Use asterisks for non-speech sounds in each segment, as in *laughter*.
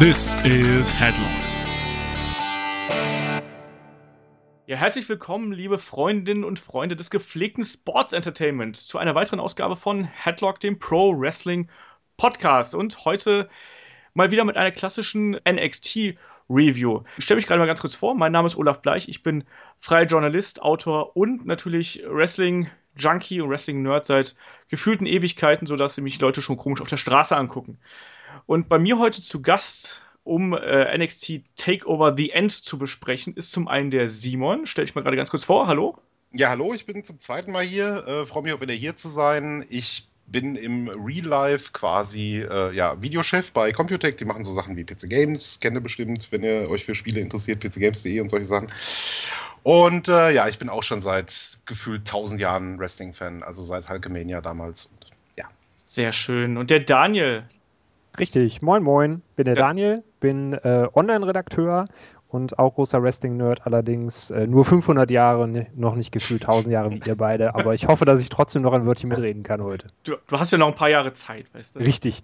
This is Headlock. Ja, herzlich willkommen, liebe Freundinnen und Freunde des gepflegten Sports Entertainment, zu einer weiteren Ausgabe von Headlock, dem Pro Wrestling Podcast. Und heute mal wieder mit einer klassischen NXT Review. Ich stelle mich gerade mal ganz kurz vor. Mein Name ist Olaf Bleich. Ich bin freier Journalist, Autor und natürlich Wrestling Junkie und Wrestling Nerd seit gefühlten Ewigkeiten, sodass mich Leute schon komisch auf der Straße angucken. Und bei mir heute zu Gast, um äh, NXT Takeover The End zu besprechen, ist zum einen der Simon. Stell dich mal gerade ganz kurz vor. Hallo. Ja, hallo, ich bin zum zweiten Mal hier. Äh, Freue mich auch wieder hier zu sein. Ich bin im Real Life quasi äh, ja, Videochef bei Computec. Die machen so Sachen wie PC Games, kennt ihr bestimmt, wenn ihr euch für Spiele interessiert, pcgames.de und solche Sachen. Und äh, ja, ich bin auch schon seit gefühlt 1000 Jahren Wrestling-Fan, also seit Hulkamania damals. Und, ja. Sehr schön. Und der Daniel. Richtig, moin moin, bin der ja. Daniel, bin äh, Online-Redakteur und auch großer Wrestling-Nerd, allerdings äh, nur 500 Jahre, ne, noch nicht gefühlt 1000 Jahre wie ihr beide, *laughs* aber ich hoffe, dass ich trotzdem noch ein Wörtchen mitreden kann heute. Du, du hast ja noch ein paar Jahre Zeit, weißt du? Richtig.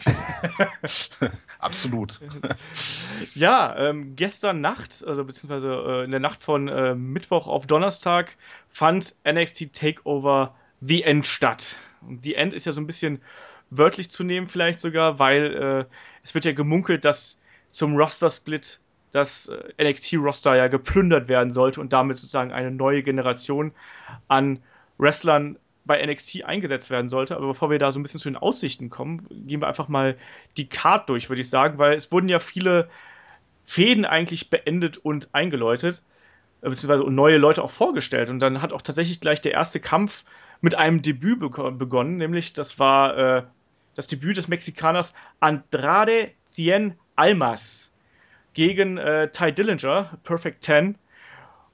*laughs* Absolut. *laughs* ja, ähm, gestern Nacht, also beziehungsweise äh, in der Nacht von äh, Mittwoch auf Donnerstag, fand NXT Takeover The End statt. Und The End ist ja so ein bisschen wörtlich zu nehmen, vielleicht sogar, weil äh, es wird ja gemunkelt, dass zum Roster-Split das äh, NXT-Roster ja geplündert werden sollte und damit sozusagen eine neue Generation an Wrestlern bei NXT eingesetzt werden sollte. Aber bevor wir da so ein bisschen zu den Aussichten kommen, gehen wir einfach mal die Card durch, würde ich sagen, weil es wurden ja viele Fäden eigentlich beendet und eingeläutet, äh, beziehungsweise neue Leute auch vorgestellt. Und dann hat auch tatsächlich gleich der erste Kampf mit einem Debüt begonnen, nämlich das war äh, das Debüt des Mexikaners Andrade Cien Almas gegen äh, Ty Dillinger, Perfect Ten.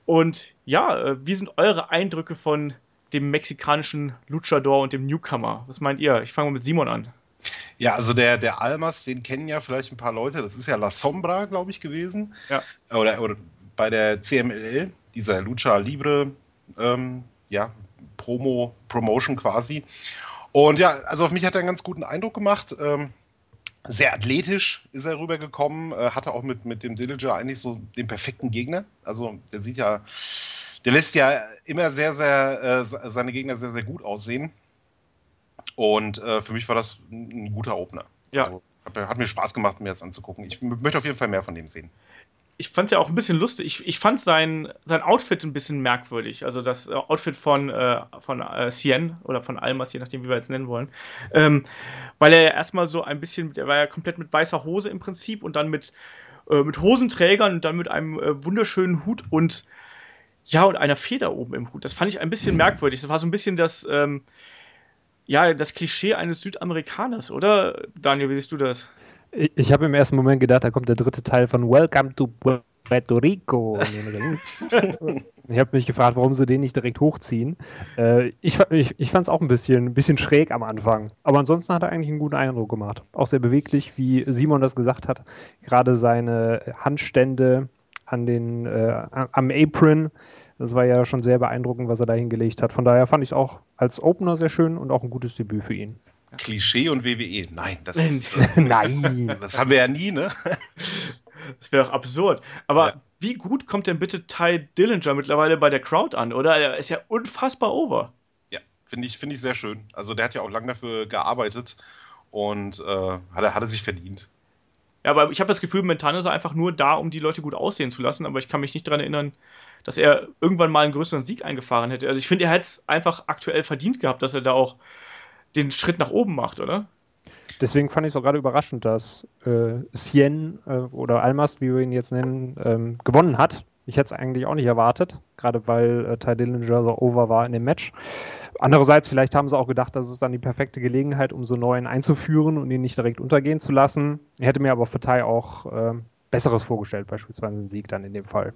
Und ja, äh, wie sind eure Eindrücke von dem mexikanischen Luchador und dem Newcomer? Was meint ihr? Ich fange mal mit Simon an. Ja, also der, der Almas, den kennen ja vielleicht ein paar Leute. Das ist ja La Sombra, glaube ich, gewesen. Ja. Oder, oder bei der CMLL, dieser Lucha Libre, ähm, ja, Promo, Promotion quasi. Und ja, also auf mich hat er einen ganz guten Eindruck gemacht. Ähm, sehr athletisch ist er rübergekommen, äh, hatte auch mit, mit dem Dillinger eigentlich so den perfekten Gegner. Also der sieht ja, der lässt ja immer sehr, sehr, äh, seine Gegner sehr, sehr gut aussehen. Und äh, für mich war das ein guter Opener. Ja. Also, hat, hat, mir Spaß gemacht, mir das anzugucken. Ich möchte auf jeden Fall mehr von dem sehen ich fand es ja auch ein bisschen lustig. Ich, ich fand sein, sein Outfit ein bisschen merkwürdig. Also das äh, Outfit von, äh, von äh, Cien oder von Almas, je nachdem, wie wir jetzt nennen wollen. Ähm, weil er ja erstmal so ein bisschen, er war ja komplett mit weißer Hose im Prinzip und dann mit, äh, mit Hosenträgern und dann mit einem äh, wunderschönen Hut und ja, und einer Feder oben im Hut. Das fand ich ein bisschen merkwürdig. Das war so ein bisschen das, ähm, ja, das Klischee eines Südamerikaners, oder? Daniel, wie siehst du das? Ich, ich habe im ersten Moment gedacht, da kommt der dritte Teil von Welcome to Puerto Rico. *laughs* ich habe mich gefragt, warum sie den nicht direkt hochziehen. Äh, ich ich, ich fand es auch ein bisschen, ein bisschen schräg am Anfang. Aber ansonsten hat er eigentlich einen guten Eindruck gemacht. Auch sehr beweglich, wie Simon das gesagt hat. Gerade seine Handstände an den, äh, am Apron. Das war ja schon sehr beeindruckend, was er da hingelegt hat. Von daher fand ich es auch als Opener sehr schön und auch ein gutes Debüt für ihn. Klischee und WWE. Nein, das, *laughs* äh, Nein. das haben wir ja nie, ne? *laughs* Das wäre doch absurd. Aber ja. wie gut kommt denn bitte Ty Dillinger mittlerweile bei der Crowd an, oder? Er ist ja unfassbar over. Ja, finde ich, find ich sehr schön. Also der hat ja auch lange dafür gearbeitet und äh, hat, er, hat er sich verdient. Ja, aber ich habe das Gefühl, momentan ist er einfach nur da, um die Leute gut aussehen zu lassen, aber ich kann mich nicht daran erinnern, dass er irgendwann mal einen größeren Sieg eingefahren hätte. Also ich finde, er hat es einfach aktuell verdient gehabt, dass er da auch den Schritt nach oben macht, oder? Deswegen fand ich es auch gerade überraschend, dass äh, Cien äh, oder Almas, wie wir ihn jetzt nennen, ähm, gewonnen hat. Ich hätte es eigentlich auch nicht erwartet, gerade weil äh, Ty Dillinger so over war in dem Match. Andererseits, vielleicht haben sie auch gedacht, das ist dann die perfekte Gelegenheit, um so neuen einzuführen und ihn nicht direkt untergehen zu lassen. Ich hätte mir aber für Ty auch äh, Besseres vorgestellt, beispielsweise einen Sieg dann in dem Fall.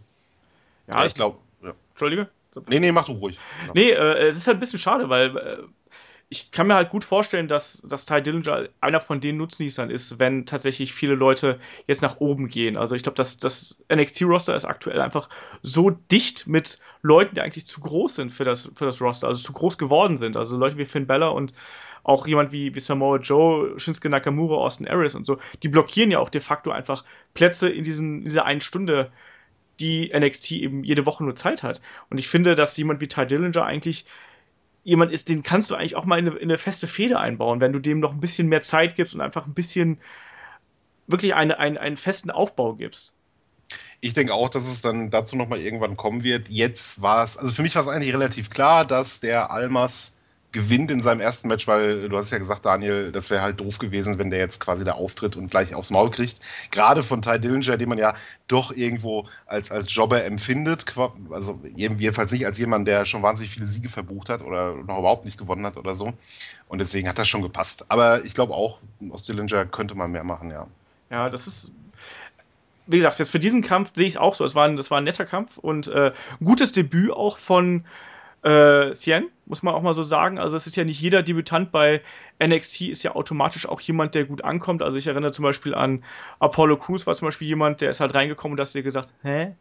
Ja, ja ich glaube. Ja. Entschuldige? Nee, nee, mach du ruhig. Nee, äh, es ist halt ein bisschen schade, weil äh, ich kann mir halt gut vorstellen, dass, dass Ty Dillinger einer von den Nutznießern ist, wenn tatsächlich viele Leute jetzt nach oben gehen. Also ich glaube, dass das NXT-Roster ist aktuell einfach so dicht mit Leuten, die eigentlich zu groß sind für das, für das Roster, also zu groß geworden sind. Also Leute wie Finn Bella und auch jemand wie, wie Samoa Joe, Shinsuke Nakamura, Austin Aries und so, die blockieren ja auch de facto einfach Plätze in, diesen, in dieser einen Stunde, die NXT eben jede Woche nur Zeit hat. Und ich finde, dass jemand wie Ty Dillinger eigentlich jemand ist, den kannst du eigentlich auch mal in eine, in eine feste Feder einbauen, wenn du dem noch ein bisschen mehr Zeit gibst und einfach ein bisschen wirklich eine, eine, einen festen Aufbau gibst. Ich denke auch, dass es dann dazu nochmal irgendwann kommen wird. Jetzt war es, also für mich war es eigentlich relativ klar, dass der Almas gewinnt in seinem ersten Match, weil du hast ja gesagt, Daniel, das wäre halt doof gewesen, wenn der jetzt quasi da auftritt und gleich aufs Maul kriegt. Gerade von Ty Dillinger, den man ja doch irgendwo als, als Jobber empfindet, also jedenfalls nicht als jemand, der schon wahnsinnig viele Siege verbucht hat oder noch überhaupt nicht gewonnen hat oder so. Und deswegen hat das schon gepasst. Aber ich glaube auch, aus Dillinger könnte man mehr machen, ja. Ja, das ist wie gesagt, jetzt für diesen Kampf sehe ich es auch so. Es war ein, das war ein netter Kampf und äh, gutes Debüt auch von äh, Cien, muss man auch mal so sagen. Also es ist ja nicht jeder Debütant bei NXT ist ja automatisch auch jemand, der gut ankommt. Also ich erinnere zum Beispiel an Apollo Crews war zum Beispiel jemand, der ist halt reingekommen und hat dir gesagt, hä?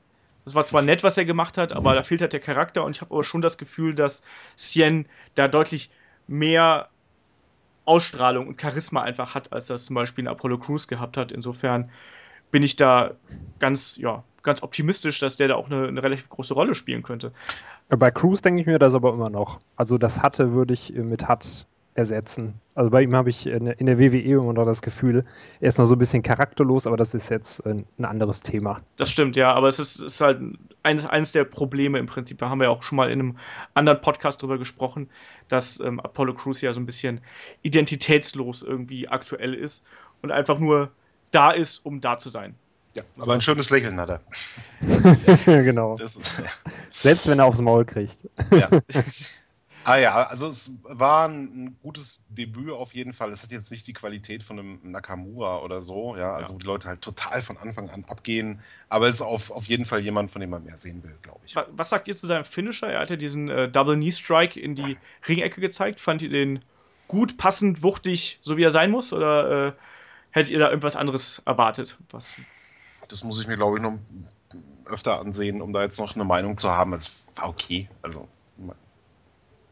Das war zwar nett, was er gemacht hat, aber da fehlt halt der Charakter und ich habe aber schon das Gefühl, dass Cien da deutlich mehr Ausstrahlung und Charisma einfach hat, als das zum Beispiel ein Apollo Crews gehabt hat. Insofern bin ich da ganz, ja, ganz optimistisch, dass der da auch eine, eine relativ große Rolle spielen könnte. Bei Cruz denke ich mir das aber immer noch. Also das hatte würde ich mit hat ersetzen. Also bei ihm habe ich in, der WWE immer noch das Gefühl, er ist noch so ein bisschen charakterlos, aber das ist jetzt ein, anderes Thema. Das stimmt, ja, aber es ist, ist halt eines, eines der Probleme im Prinzip. Da haben wir auch schon mal in einem anderen Podcast drüber gesprochen, dass ähm, Apollo Crews ja so ein bisschen identitätslos irgendwie aktuell ist und einfach nur da ist, um da zu sein. Ja, aber ein schönes Lächeln hat er. *laughs* genau. Ist, ja. *laughs* Selbst wenn er aufs Maul kriegt. ja. *laughs* Ah ja, also es war ein gutes Debüt auf jeden Fall. Es hat jetzt nicht die Qualität von einem Nakamura oder so, ja, also ja. wo die Leute halt total von Anfang an abgehen. Aber es ist auf, auf jeden Fall jemand, von dem man mehr sehen will, glaube ich. Was sagt ihr zu seinem Finisher? Er hatte diesen äh, Double Knee Strike in die Ringecke gezeigt. Fand ihr den gut, passend, wuchtig, so wie er sein muss? Oder äh, hättet ihr da irgendwas anderes erwartet? Was das muss ich mir, glaube ich, noch öfter ansehen, um da jetzt noch eine Meinung zu haben. Es war okay. Also,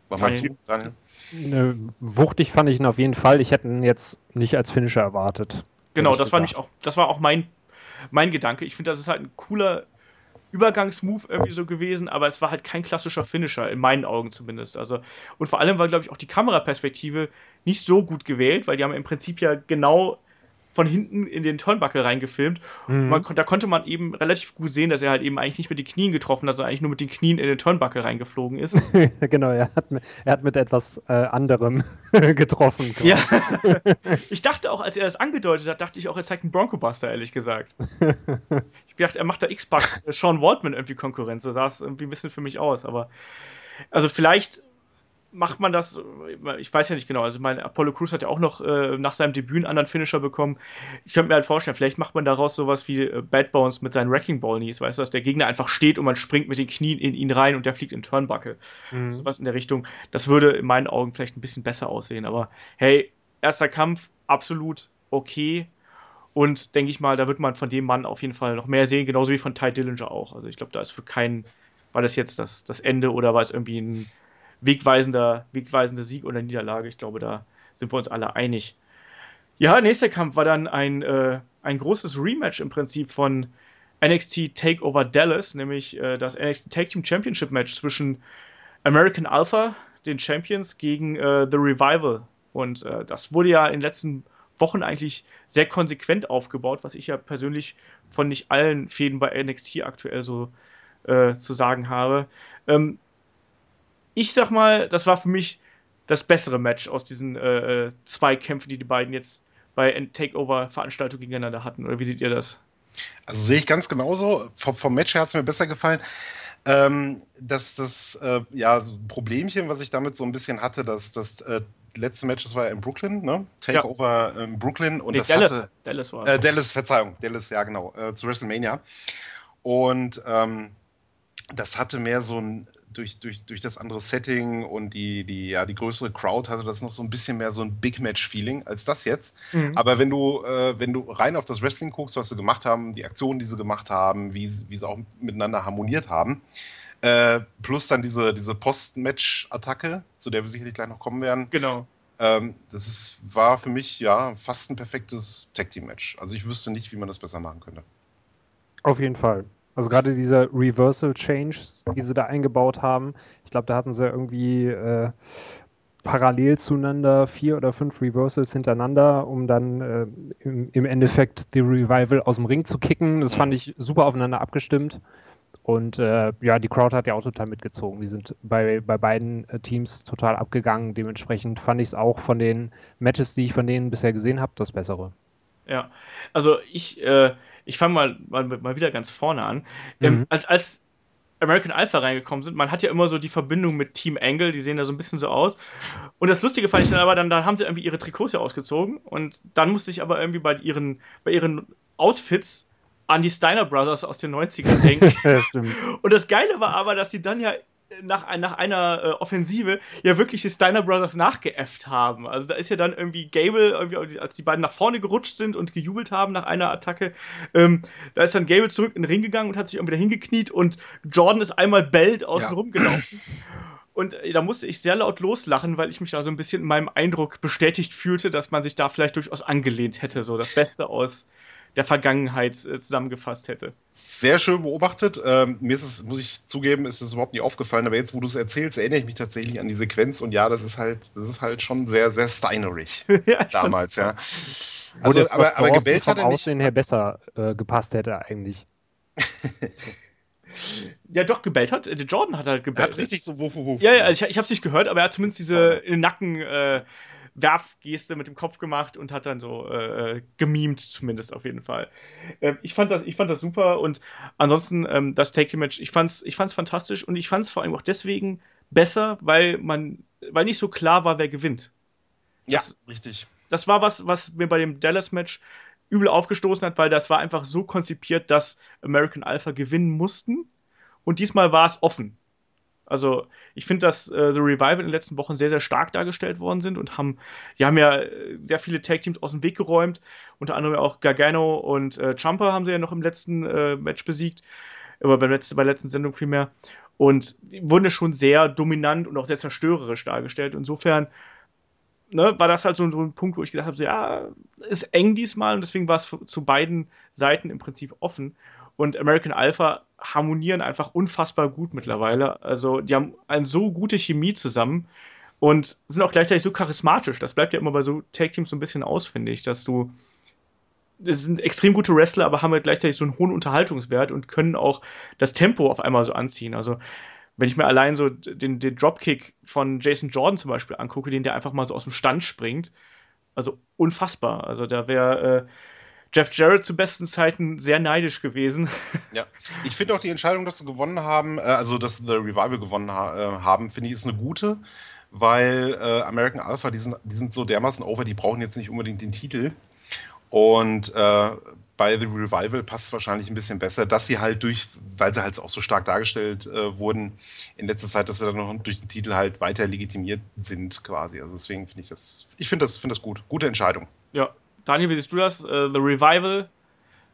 was meinst du, Daniel? Ne, wuchtig fand ich ihn auf jeden Fall. Ich hätte ihn jetzt nicht als Finisher erwartet. Genau, das war, nicht auch, das war auch mein, mein Gedanke. Ich finde, das ist halt ein cooler Übergangsmove irgendwie so gewesen, aber es war halt kein klassischer Finisher, in meinen Augen zumindest. Also, und vor allem war, glaube ich, auch die Kameraperspektive nicht so gut gewählt, weil die haben im Prinzip ja genau von hinten in den Turnbuckle reingefilmt. Mhm. Man, da konnte man eben relativ gut sehen, dass er halt eben eigentlich nicht mit den Knien getroffen hat, sondern eigentlich nur mit den Knien in den Turnbuckle reingeflogen ist. *laughs* genau, er hat, er hat mit etwas äh, anderem *laughs* getroffen. Ja. *laughs* ich dachte auch, als er das angedeutet hat, dachte ich auch, er zeigt einen Bronco Buster, ehrlich gesagt. ich dachte, er macht da X-Buck äh, Sean Waldman irgendwie Konkurrenz. So sah es irgendwie ein bisschen für mich aus, aber also vielleicht macht man das, ich weiß ja nicht genau, also mein Apollo Crews hat ja auch noch äh, nach seinem Debüt einen anderen Finisher bekommen. Ich könnte mir halt vorstellen, vielleicht macht man daraus sowas wie äh, Bad Bones mit seinen Wrecking Ball Knees, weißt du, dass der Gegner einfach steht und man springt mit den Knien in ihn rein und der fliegt in Turnbuckle. Mhm. Sowas in der Richtung. Das würde in meinen Augen vielleicht ein bisschen besser aussehen, aber hey, erster Kampf, absolut okay. Und denke ich mal, da wird man von dem Mann auf jeden Fall noch mehr sehen, genauso wie von Ty Dillinger auch. Also ich glaube, da ist für keinen, war das jetzt das, das Ende oder war es irgendwie ein wegweisender, wegweisende Sieg oder Niederlage. Ich glaube, da sind wir uns alle einig. Ja, nächster Kampf war dann ein, äh, ein großes Rematch im Prinzip von NXT Takeover Dallas, nämlich äh, das NXT Tag Team Championship Match zwischen American Alpha, den Champions, gegen äh, The Revival. Und äh, das wurde ja in den letzten Wochen eigentlich sehr konsequent aufgebaut, was ich ja persönlich von nicht allen Fäden bei NXT aktuell so äh, zu sagen habe. Ähm, ich sag mal, das war für mich das bessere Match aus diesen äh, äh zwei Kämpfen, die die beiden jetzt bei Takeover-Veranstaltungen gegeneinander hatten. Oder wie seht ihr das? Also sehe ich ganz genauso. Vom, vom Match her hat es mir besser gefallen. Ähm, dass das äh, ja, Problemchen, was ich damit so ein bisschen hatte, dass das äh, letzte Match, das war ja in Brooklyn, ne? Takeover ja. in Brooklyn und nee, das Dallas. hatte Dallas war äh, Dallas, Verzeihung, Dallas, ja genau, äh, zu WrestleMania. Und ähm, das hatte mehr so ein durch, durch, durch das andere Setting und die, die, ja, die größere Crowd hatte das noch so ein bisschen mehr so ein Big Match-Feeling als das jetzt. Mhm. Aber wenn du, äh, wenn du rein auf das Wrestling guckst, was sie gemacht haben, die Aktionen, die sie gemacht haben, wie, wie sie auch miteinander harmoniert haben, äh, plus dann diese, diese Post-Match-Attacke, zu der wir sicherlich gleich noch kommen werden. Genau. Ähm, das ist, war für mich ja fast ein perfektes Tag-Team-Match. Also ich wüsste nicht, wie man das besser machen könnte. Auf jeden Fall. Also gerade dieser Reversal Change, die sie da eingebaut haben, ich glaube, da hatten sie irgendwie äh, parallel zueinander vier oder fünf Reversals hintereinander, um dann äh, im, im, Endeffekt die Revival aus dem Ring zu kicken. Das fand ich super aufeinander abgestimmt. Und äh, ja, die Crowd hat ja auch total mitgezogen. Die sind bei, bei beiden äh, Teams total abgegangen. Dementsprechend fand ich es auch von den Matches, die ich von denen bisher gesehen habe, das Bessere. Ja, also ich, äh, ich fange mal, mal, mal wieder ganz vorne an. Ähm, mhm. als, als American Alpha reingekommen sind, man hat ja immer so die Verbindung mit Team Angle, die sehen da so ein bisschen so aus. Und das Lustige fand ich dann aber, dann, dann haben sie irgendwie ihre Trikots ja ausgezogen und dann musste ich aber irgendwie bei ihren, bei ihren Outfits an die Steiner Brothers aus den 90ern denken. *laughs* und das Geile war aber, dass die dann ja nach, nach einer äh, Offensive ja wirklich die Steiner Brothers nachgeäfft haben. Also da ist ja dann irgendwie Gable, irgendwie, als die beiden nach vorne gerutscht sind und gejubelt haben nach einer Attacke, ähm, da ist dann Gable zurück in den Ring gegangen und hat sich irgendwie wieder hingekniet und Jordan ist einmal bellt außen ja. rumgelaufen. Und äh, da musste ich sehr laut loslachen, weil ich mich da so ein bisschen in meinem Eindruck bestätigt fühlte, dass man sich da vielleicht durchaus angelehnt hätte. So das Beste aus der Vergangenheit äh, zusammengefasst hätte. Sehr schön beobachtet. Ähm, mir ist es, muss ich zugeben, ist es überhaupt nicht aufgefallen, aber jetzt, wo du es erzählst, erinnere ich mich tatsächlich an die Sequenz und ja, das ist halt, das ist halt schon sehr, sehr steinerig *laughs* ja, damals, ja. Also, aber, aber gebellt hat er nicht. Aussehen her besser äh, gepasst hätte eigentlich. *laughs* ja, doch, gebellt hat. Der Jordan hat halt gebellt. Er hat richtig so wuff, wuff. Ja, ja, also ich, ich habe es nicht gehört, aber er hat zumindest diese Nacken äh, Werfgeste mit dem Kopf gemacht und hat dann so äh, gemimt, zumindest auf jeden Fall. Äh, ich, fand das, ich fand das super und ansonsten ähm, das Take Team Match, ich fand's, ich fand's fantastisch und ich fand's vor allem auch deswegen besser, weil man, weil nicht so klar war, wer gewinnt. Das, ja, richtig. Das war was, was mir bei dem Dallas Match übel aufgestoßen hat, weil das war einfach so konzipiert, dass American Alpha gewinnen mussten. Und diesmal war es offen. Also ich finde, dass äh, The Revival in den letzten Wochen sehr, sehr stark dargestellt worden sind und haben, die haben ja äh, sehr viele Tag-Teams aus dem Weg geräumt. Unter anderem auch Gargano und äh, Champa haben sie ja noch im letzten äh, Match besiegt. Aber bei, letzten, bei der letzten Sendung vielmehr. Und die wurden ja schon sehr dominant und auch sehr zerstörerisch dargestellt. Insofern ne, war das halt so, so, ein Punkt, wo ich gedacht habe, so, ja, ist eng diesmal und deswegen war es zu beiden Seiten im Prinzip offen. Und American Alpha harmonieren einfach unfassbar gut mittlerweile. Also die haben eine so gute Chemie zusammen und sind auch gleichzeitig so charismatisch. Das bleibt ja immer bei so Tag-Teams so ein bisschen aus, finde ich, dass du das sind extrem gute Wrestler, aber haben halt gleichzeitig so einen hohen Unterhaltungswert und können auch das Tempo auf einmal so anziehen. Also, wenn ich mir allein so den, den Dropkick von Jason Jordan zum Beispiel angucke, den der einfach mal so aus dem Stand springt, also unfassbar. Also, da wäre äh, Jeff Jarrett zu besten Zeiten sehr neidisch gewesen. Ja, ich finde auch die Entscheidung, dass sie gewonnen haben, äh, also dass The Revival gewonnen ha äh, haben, finde ich ist eine gute, weil äh, American Alpha, die sind, die sind so dermaßen over, die brauchen jetzt nicht unbedingt den Titel. Und äh, bei The Revival passt es wahrscheinlich ein bisschen besser, dass sie halt durch, weil sie halt auch so stark dargestellt äh, wurden in letzter Zeit, dass sie dann noch durch den Titel halt weiter legitimiert sind quasi. Also deswegen finde ich das, ich finde das, finde das gut. Gute Entscheidung. Ja, Daniel, wie siehst du das? Uh, The Revival,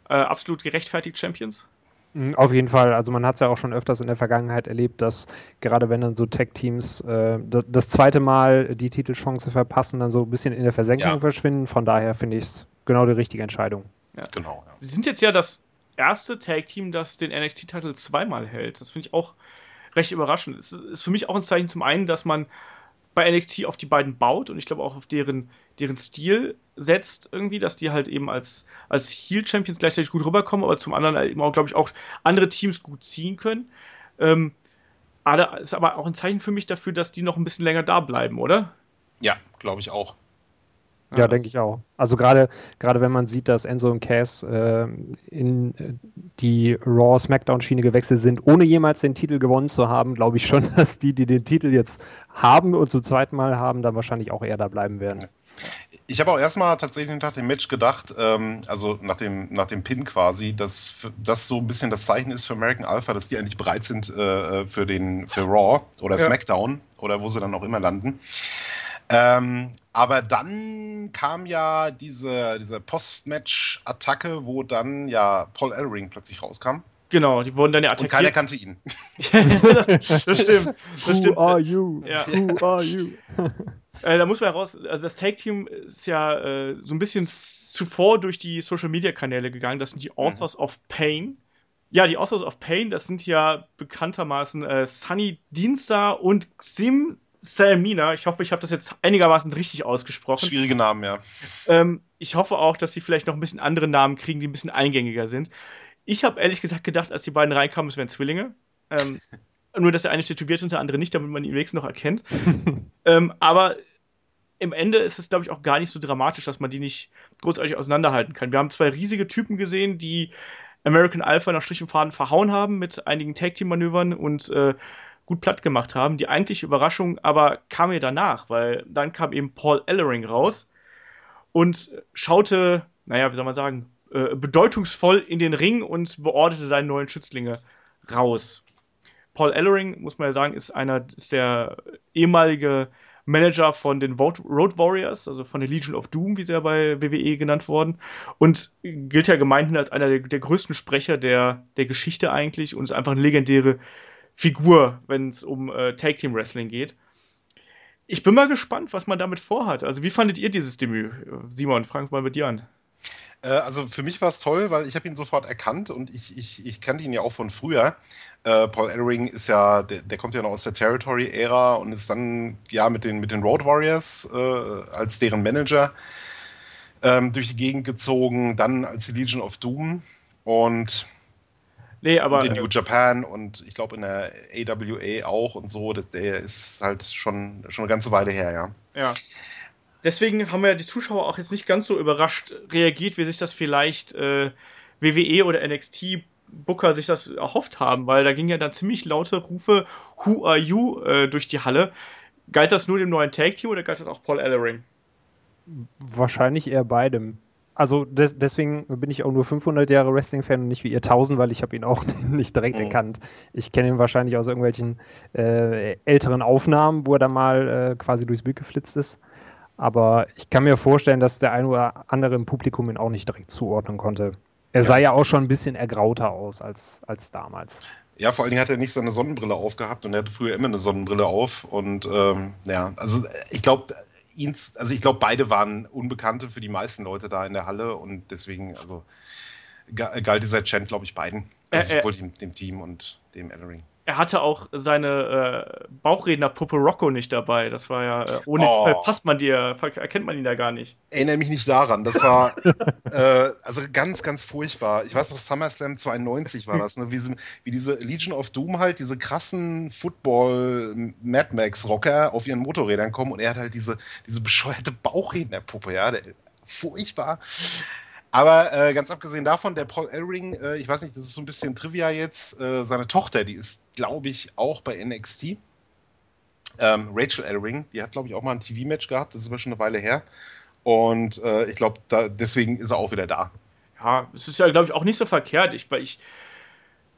uh, absolut gerechtfertigt Champions? Mhm, auf jeden Fall. Also man hat es ja auch schon öfters in der Vergangenheit erlebt, dass gerade wenn dann so Tech-Teams äh, das zweite Mal die Titelchance verpassen, dann so ein bisschen in der Versenkung ja. verschwinden. Von daher finde ich es genau die richtige Entscheidung. Ja. Genau. Ja. Sie sind jetzt ja das erste Tag-Team, das den NXT-Titel zweimal hält. Das finde ich auch recht überraschend. Es ist für mich auch ein Zeichen zum einen, dass man bei NXT auf die beiden baut und ich glaube auch auf deren, deren Stil setzt irgendwie, dass die halt eben als, als Heel-Champions gleichzeitig gut rüberkommen, aber zum anderen eben auch, glaube ich, auch andere Teams gut ziehen können. Ähm, aber ist aber auch ein Zeichen für mich dafür, dass die noch ein bisschen länger da bleiben, oder? Ja, glaube ich auch. Ja, ja denke ich auch. Also gerade gerade wenn man sieht, dass Enzo und Cass äh, in äh, die Raw Smackdown Schiene gewechselt sind, ohne jemals den Titel gewonnen zu haben, glaube ich schon, *laughs* dass die, die den Titel jetzt haben und zum zweiten Mal haben, dann wahrscheinlich auch eher da bleiben werden. Ich habe auch erstmal tatsächlich nach dem Match gedacht, ähm, also nach dem, nach dem Pin quasi, dass das so ein bisschen das Zeichen ist für American Alpha, dass die eigentlich bereit sind äh, für, den, für Raw oder ja. SmackDown oder wo sie dann auch immer landen. Ähm, aber dann kam ja diese, diese Post-Match-Attacke, wo dann ja Paul Ellering plötzlich rauskam. Genau, die wurden dann ja attackiert. Und keiner kannte ihn. das, *laughs* das, stimmt. Das Who stimmt. are you? Ja. Who are you? *laughs* äh, da muss man heraus, also das Tag-Team ist ja äh, so ein bisschen zuvor durch die Social-Media-Kanäle gegangen. Das sind die Authors mhm. of Pain. Ja, die Authors of Pain, das sind ja bekanntermaßen äh, Sunny Dienster und Xim Salmina. Ich hoffe, ich habe das jetzt einigermaßen richtig ausgesprochen. Schwierige Namen, ja. Ähm, ich hoffe auch, dass sie vielleicht noch ein bisschen andere Namen kriegen, die ein bisschen eingängiger sind. Ich habe ehrlich gesagt gedacht, als die beiden reinkamen, es wären Zwillinge. Ähm, *laughs* nur, dass der eine tätowiert und der andere nicht, damit man ihn wenigstens noch erkennt. *laughs* ähm, aber im Ende ist es, glaube ich, auch gar nicht so dramatisch, dass man die nicht großartig auseinanderhalten kann. Wir haben zwei riesige Typen gesehen, die American Alpha nach Strich und Faden verhauen haben mit einigen Tag-Team-Manövern und äh, gut platt gemacht haben. Die eigentliche Überraschung aber kam mir danach, weil dann kam eben Paul Ellering raus und schaute, naja, wie soll man sagen, äh, bedeutungsvoll in den Ring und beorderte seine neuen Schützlinge raus. Paul Ellering, muss man ja sagen, ist einer, ist der ehemalige Manager von den Road Warriors, also von der Legion of Doom, wie sie ja bei WWE genannt worden, und gilt ja gemeinhin als einer der, der größten Sprecher der, der Geschichte eigentlich und ist einfach eine legendäre Figur, wenn es um äh, Tag Team Wrestling geht. Ich bin mal gespannt, was man damit vorhat. Also, wie fandet ihr dieses Debüt? Simon, wir mal mit dir an. Äh, also für mich war es toll, weil ich habe ihn sofort erkannt und ich, ich, ich kannte ihn ja auch von früher. Äh, Paul Ellering ist ja, der, der, kommt ja noch aus der Territory-Ära und ist dann ja mit den, mit den Road Warriors äh, als deren Manager ähm, durch die Gegend gezogen, dann als die Legion of Doom und Nee, aber. Und in New Japan und ich glaube in der AWA auch und so. Der ist halt schon, schon eine ganze Weile her, ja. Ja deswegen haben ja die Zuschauer auch jetzt nicht ganz so überrascht reagiert, wie sich das vielleicht äh, WWE oder NXT Booker sich das erhofft haben, weil da gingen ja dann ziemlich laute Rufe Who are you äh, durch die Halle. Galt das nur dem neuen Tag Team oder galt das auch Paul Ellering? Wahrscheinlich eher beidem. Also des, deswegen bin ich auch nur 500 Jahre Wrestling-Fan und nicht wie ihr 1000, weil ich habe ihn auch *laughs* nicht direkt oh. erkannt. Ich kenne ihn wahrscheinlich aus irgendwelchen äh, älteren Aufnahmen, wo er da mal äh, quasi durchs Bild geflitzt ist. Aber ich kann mir vorstellen, dass der ein oder andere im Publikum ihn auch nicht direkt zuordnen konnte. Er sah ja auch schon ein bisschen ergrauter aus als, als damals. Ja, vor allen Dingen hat er nicht seine Sonnenbrille aufgehabt und er hatte früher immer eine Sonnenbrille auf. Und ähm, ja, also ich glaube, also ich glaube, beide waren Unbekannte für die meisten Leute da in der Halle und deswegen, also galt dieser Chant, glaube ich, beiden. Also äh, sowohl dem, dem Team und dem Ellering er hatte auch seine äh, Bauchrednerpuppe Rocco nicht dabei. Das war ja, äh, ohne oh. verpasst man die, erkennt man ihn da gar nicht. Erinnere mich nicht daran. Das war *laughs* äh, also ganz, ganz furchtbar. Ich weiß noch, SummerSlam 92 war das, ne? wie, wie, diese Legion of Doom halt, diese krassen Football-Mad Max-Rocker auf ihren Motorrädern kommen und er hat halt diese, diese bescheuerte Bauchrednerpuppe, ja. Der, furchtbar. Aber äh, ganz abgesehen davon, der Paul Ellering, äh, ich weiß nicht, das ist so ein bisschen Trivia jetzt, äh, seine Tochter, die ist, glaube ich, auch bei NXT. Ähm, Rachel Ellering, die hat, glaube ich, auch mal ein TV-Match gehabt, das ist aber schon eine Weile her. Und äh, ich glaube, deswegen ist er auch wieder da. Ja, es ist ja, glaube ich, auch nicht so verkehrt. Ich, weil ich,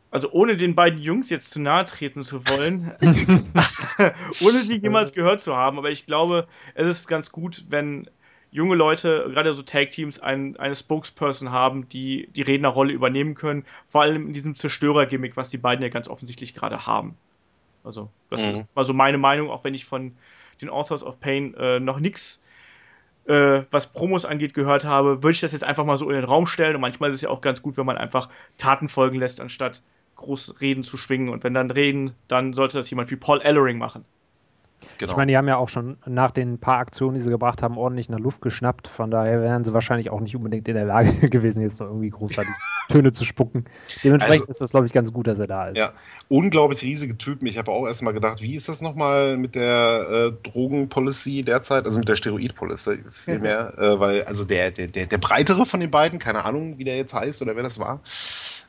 also ohne den beiden Jungs jetzt zu nahe treten zu wollen, *laughs* *laughs* ohne sie jemals gehört zu haben, aber ich glaube, es ist ganz gut, wenn junge Leute, gerade so Tag-Teams, ein, eine Spokesperson haben, die die Rednerrolle übernehmen können. Vor allem in diesem Zerstörer-Gimmick, was die beiden ja ganz offensichtlich gerade haben. Also, das mhm. ist mal so meine Meinung, auch wenn ich von den Authors of Pain äh, noch nichts, äh, was Promos angeht, gehört habe, würde ich das jetzt einfach mal so in den Raum stellen. Und manchmal ist es ja auch ganz gut, wenn man einfach Taten folgen lässt, anstatt groß Reden zu schwingen. Und wenn dann reden, dann sollte das jemand wie Paul Ellering machen. Genau. Ich meine, die haben ja auch schon nach den paar Aktionen, die sie gebracht haben, ordentlich nach Luft geschnappt. Von daher wären sie wahrscheinlich auch nicht unbedingt in der Lage *laughs* gewesen, jetzt noch irgendwie großartig *laughs* Töne zu spucken. Dementsprechend also, ist das, glaube ich, ganz gut, dass er da ist. Ja, unglaublich riesige Typen. Ich habe auch erstmal gedacht, wie ist das nochmal mit der äh, Drogenpolicy derzeit, also mit der Steroidpolicy vielmehr, mhm. äh, weil also der, der, der, der breitere von den beiden, keine Ahnung, wie der jetzt heißt oder wer das war,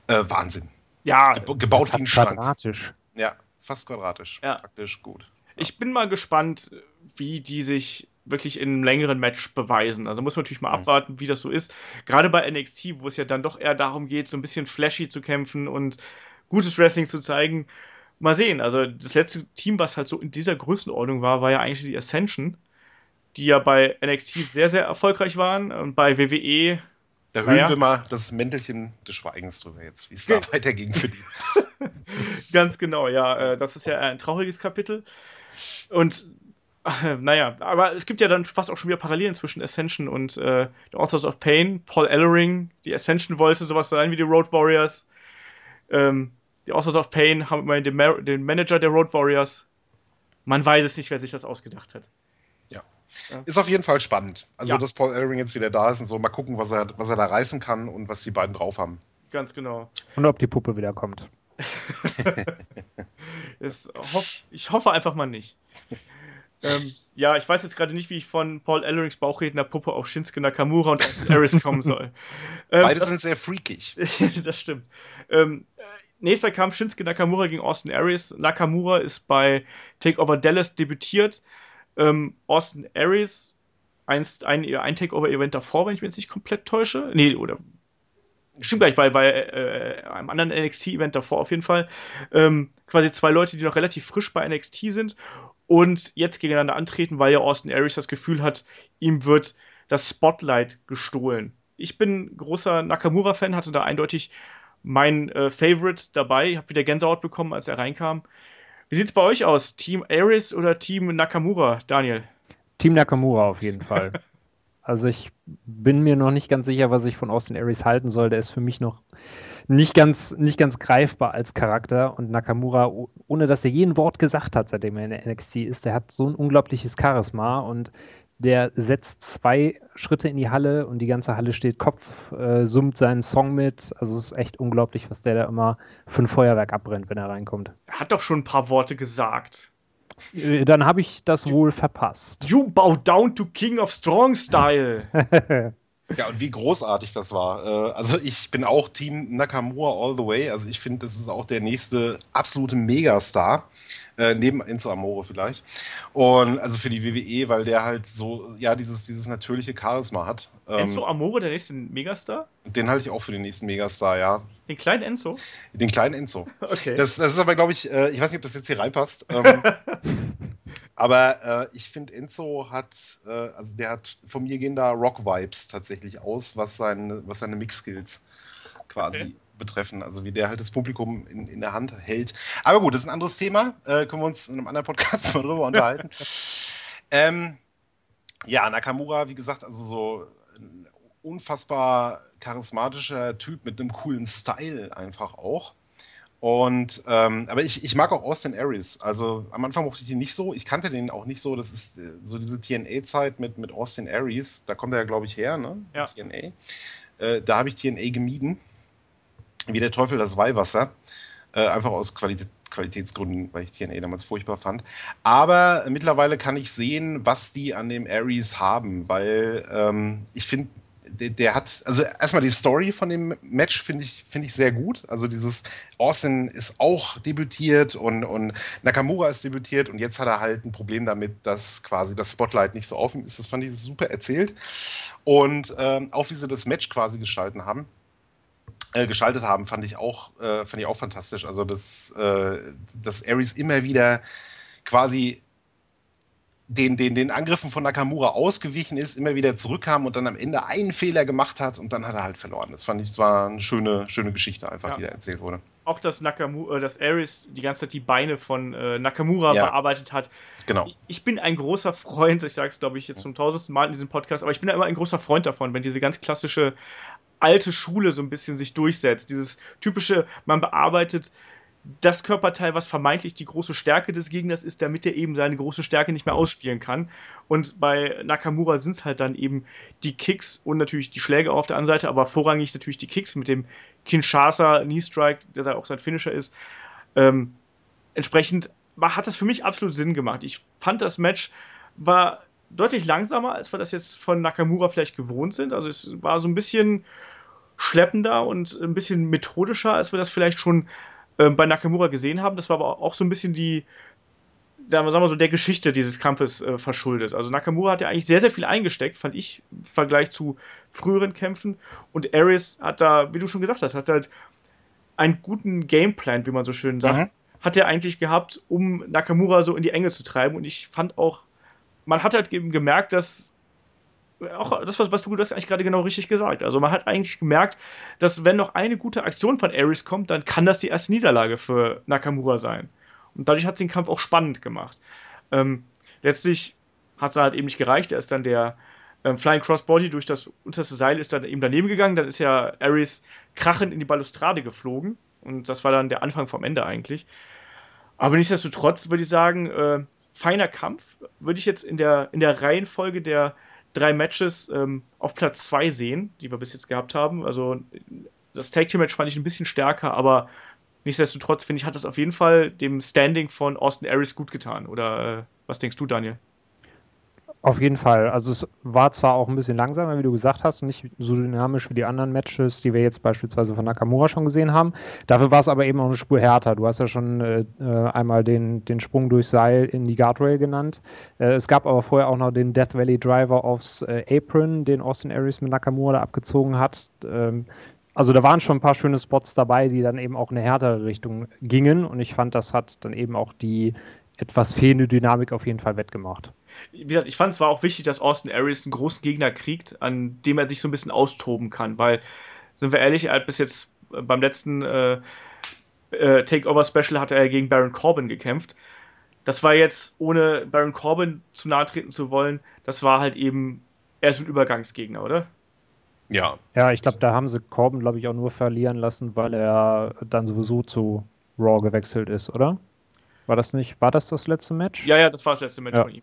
äh, Wahnsinn. Ja, Ge gebaut wie ein Schrank. quadratisch. Ja, fast quadratisch. Ja. Praktisch gut. Ich bin mal gespannt, wie die sich wirklich in einem längeren Match beweisen. Also muss man natürlich mal abwarten, wie das so ist. Gerade bei NXT, wo es ja dann doch eher darum geht, so ein bisschen flashy zu kämpfen und gutes Wrestling zu zeigen. Mal sehen. Also das letzte Team, was halt so in dieser Größenordnung war, war ja eigentlich die Ascension, die ja bei NXT sehr, sehr erfolgreich waren und bei WWE. Da hören naja. wir mal das Mäntelchen des Schweigens drüber jetzt, wie es da *laughs* weiterging für die. Ganz genau, ja. Äh, das ist ja ein trauriges Kapitel. Und naja, aber es gibt ja dann fast auch schon wieder Parallelen zwischen Ascension und äh, The Authors of Pain. Paul Ellering, die Ascension wollte sowas sein wie die Road Warriors. Ähm, die Authors of Pain haben immerhin den, Ma den, Manager der Road Warriors. Man weiß es nicht, wer sich das ausgedacht hat. Ja. ja. Ist auf jeden Fall spannend. Also, ja. dass Paul Ellering jetzt wieder da ist und so, mal gucken, was er, was er da reißen kann und was die beiden drauf haben. Ganz genau. Und ob die Puppe wieder kommt. *laughs* hoff, ich hoffe einfach mal nicht. Ähm, ja, ich weiß jetzt gerade nicht, wie ich von Paul Ellerings Bauchredner Puppe auf Shinsuke Nakamura und Austin Aries kommen soll. *laughs* Ähm, Beide das, sind sehr freakig. *laughs* das stimmt. Ähm, nächster Kampf Shinsuke Nakamura gegen Austin Aries. Nakamura ist bei Takeover Dallas debütiert. Ähm, Austin Aries einst ein, ein Takeover-Event davor, wenn ich mich jetzt nicht komplett täusche. Nee, oder stimmt gleich, bei, bei äh, einem anderen NXT-Event davor auf jeden Fall. Ähm, quasi zwei Leute, die noch relativ frisch bei NXT sind und jetzt gegeneinander antreten, weil ja Austin Aries das Gefühl hat, ihm wird das Spotlight gestohlen. Ich bin großer Nakamura-Fan, hatte da eindeutig mein äh, Favorite dabei. Ich habe wieder Gänsehaut bekommen, als er reinkam. Wie sieht es bei euch aus? Team Aries oder Team Nakamura, Daniel? Team Nakamura auf jeden Fall. *laughs* Also ich bin mir noch nicht ganz sicher, was ich von Austin Aries halten soll. Der ist für mich noch nicht ganz, nicht ganz greifbar als Charakter. Und Nakamura, ohne dass er jeden Wort gesagt hat, seitdem er in der NXT ist, der hat so ein unglaubliches Charisma und der setzt zwei Schritte in die Halle und die ganze Halle steht Kopf, äh, summt seinen Song mit. Also es ist echt unglaublich, was der da immer für ein Feuerwerk abbrennt, wenn er reinkommt. Er hat doch schon ein paar Worte gesagt. Äh, dann habe ich das wohl verpasst. You bow down to King of Strong Style. *laughs* ja, und wie großartig das war. Äh, also ich bin auch Team Nakamura all the way. Also ich finde, das ist auch der nächste absolute Megastar. Äh, neben Enzo Amore vielleicht. Und also für die WWE, weil der halt so, ja, dieses, dieses natürliche Charisma hat. Ähm, Enzo Amore, der nächste Megastar? Den halte ich auch für den nächsten Megastar, ja. Den kleinen Enzo? Den kleinen Enzo. *laughs* Okay. Das, das ist aber, glaube ich, äh, ich weiß nicht, ob das jetzt hier reinpasst. Ähm, *laughs* aber äh, ich finde, Enzo hat, äh, also der hat von mir gehen da Rock-Vibes tatsächlich aus, was, sein, was seine Mix-Skills quasi okay betreffen, also wie der halt das Publikum in, in der Hand hält. Aber gut, das ist ein anderes Thema. Äh, können wir uns in einem anderen Podcast *laughs* mal drüber unterhalten. *laughs* ähm, ja, Nakamura, wie gesagt, also so ein unfassbar charismatischer Typ mit einem coolen Style einfach auch. Und ähm, aber ich, ich mag auch Austin Aries. Also am Anfang mochte ich ihn nicht so. Ich kannte den auch nicht so. Das ist äh, so diese TNA-Zeit mit, mit Austin Aries. Da kommt er ja, glaube ich, her, ne? Ja. TNA. Äh, da habe ich TNA gemieden wie der Teufel das Weihwasser. Äh, einfach aus Qualität, Qualitätsgründen, weil ich TNA damals furchtbar fand. Aber mittlerweile kann ich sehen, was die an dem Ares haben, weil ähm, ich finde, der, der, hat, also erstmal die Story von dem Match finde ich, finde ich sehr gut. Also dieses Austin ist auch debütiert und, und Nakamura ist debütiert und jetzt hat er halt ein Problem damit, dass quasi das Spotlight nicht so ihm ist. Das fand ich super erzählt. Und ähm, auch wie sie das Match quasi gestalten haben äh, gestaltet haben, fand ich auch, äh, fand ich auch fantastisch. Also, dass, äh, dass Ares immer wieder quasi den, den, den Angriffen von Nakamura ausgewichen ist, immer wieder zurückkam und dann am Ende einen Fehler gemacht hat und dann hat er halt verloren. Das fand ich, es war eine schöne, schöne Geschichte einfach, ja. die da erzählt wurde. Auch, dass Nakamura, äh, dass Ares die ganze Zeit die Beine von äh, Nakamura ja. bearbeitet hat. Genau. Ich bin ein großer Freund, ich sage es glaube ich jetzt zum tausendsten Mal in diesem Podcast, aber ich bin da immer ein großer Freund davon, wenn diese ganz klassische alte Schule so ein bisschen sich durchsetzt. Dieses typische, man bearbeitet das Körperteil, was vermeintlich die große Stärke des Gegners ist, damit er eben seine große Stärke nicht mehr ausspielen kann. Und bei Nakamura sind es halt dann eben die Kicks und natürlich die Schläge auf der anderen Seite, aber vorrangig natürlich die Kicks mit dem Kinshasa Knee Strike, der auch sein Finisher ist. Ähm, entsprechend hat das für mich absolut Sinn gemacht. Ich fand das Match war deutlich langsamer, als wir das jetzt von Nakamura vielleicht gewohnt sind. Also es war so ein bisschen schleppender und ein bisschen methodischer, als wir das vielleicht schon äh, bei Nakamura gesehen haben. Das war aber auch so ein bisschen die, der, sagen wir so, der Geschichte dieses Kampfes äh, verschuldet. Also Nakamura hat ja eigentlich sehr, sehr viel eingesteckt, fand ich, im Vergleich zu früheren Kämpfen. Und Ares hat da, wie du schon gesagt hast, hat halt einen guten Gameplan, wie man so schön sagt, mhm. hat er eigentlich gehabt, um Nakamura so in die Enge zu treiben. Und ich fand auch, man hat halt eben gemerkt, dass auch das, was, was du, hast eigentlich gerade genau richtig gesagt. Also man hat eigentlich gemerkt, dass wenn noch eine gute Aktion von Ares kommt, dann kann das die erste Niederlage für Nakamura sein. Und dadurch hat es den Kampf auch spannend gemacht. Ähm, letztlich hat es halt eben nicht gereicht. Er ist dann der ähm, Flying Crossbody durch das unterste Seil ist dann eben daneben gegangen. Dann ist ja Ares krachend in die Balustrade geflogen. Und das war dann der Anfang vom Ende eigentlich. Aber nichtsdestotrotz würde ich sagen, äh, feiner Kampf. Würde ich jetzt in der, in der Reihenfolge der drei Matches ähm, auf Platz zwei sehen, die wir bis jetzt gehabt haben. Also das Tag Team Match fand ich ein bisschen stärker, aber nichtsdestotrotz finde ich, hat das auf jeden Fall dem Standing von Austin Aries gut getan. Oder äh, was denkst du, Daniel? Auf jeden Fall. Also es war zwar auch ein bisschen langsamer, wie du gesagt hast, nicht so dynamisch wie die anderen Matches, die wir jetzt beispielsweise von Nakamura schon gesehen haben. Dafür war es aber eben auch eine Spur härter. Du hast ja schon äh, einmal den, den Sprung durch Seil in die Guardrail genannt. Äh, es gab aber vorher auch noch den Death Valley Driver aufs äh, Apron, den Austin Aries mit Nakamura da abgezogen hat. Ähm, also da waren schon ein paar schöne Spots dabei, die dann eben auch in eine härtere Richtung gingen. Und ich fand, das hat dann eben auch die etwas fehlende Dynamik auf jeden Fall wettgemacht. Wie gesagt, ich fand es war auch wichtig, dass Austin Aries einen großen Gegner kriegt, an dem er sich so ein bisschen austoben kann, weil, sind wir ehrlich, er hat bis jetzt beim letzten äh, äh, Takeover-Special hat er gegen Baron Corbin gekämpft. Das war jetzt, ohne Baron Corbin zu nahe treten zu wollen, das war halt eben eher so ein Übergangsgegner, oder? Ja. Ja, ich glaube, da haben sie Corbin, glaube ich, auch nur verlieren lassen, weil er dann sowieso zu Raw gewechselt ist, oder? War das nicht, war das das letzte Match? Ja, ja, das war das letzte Match ja. von ihm.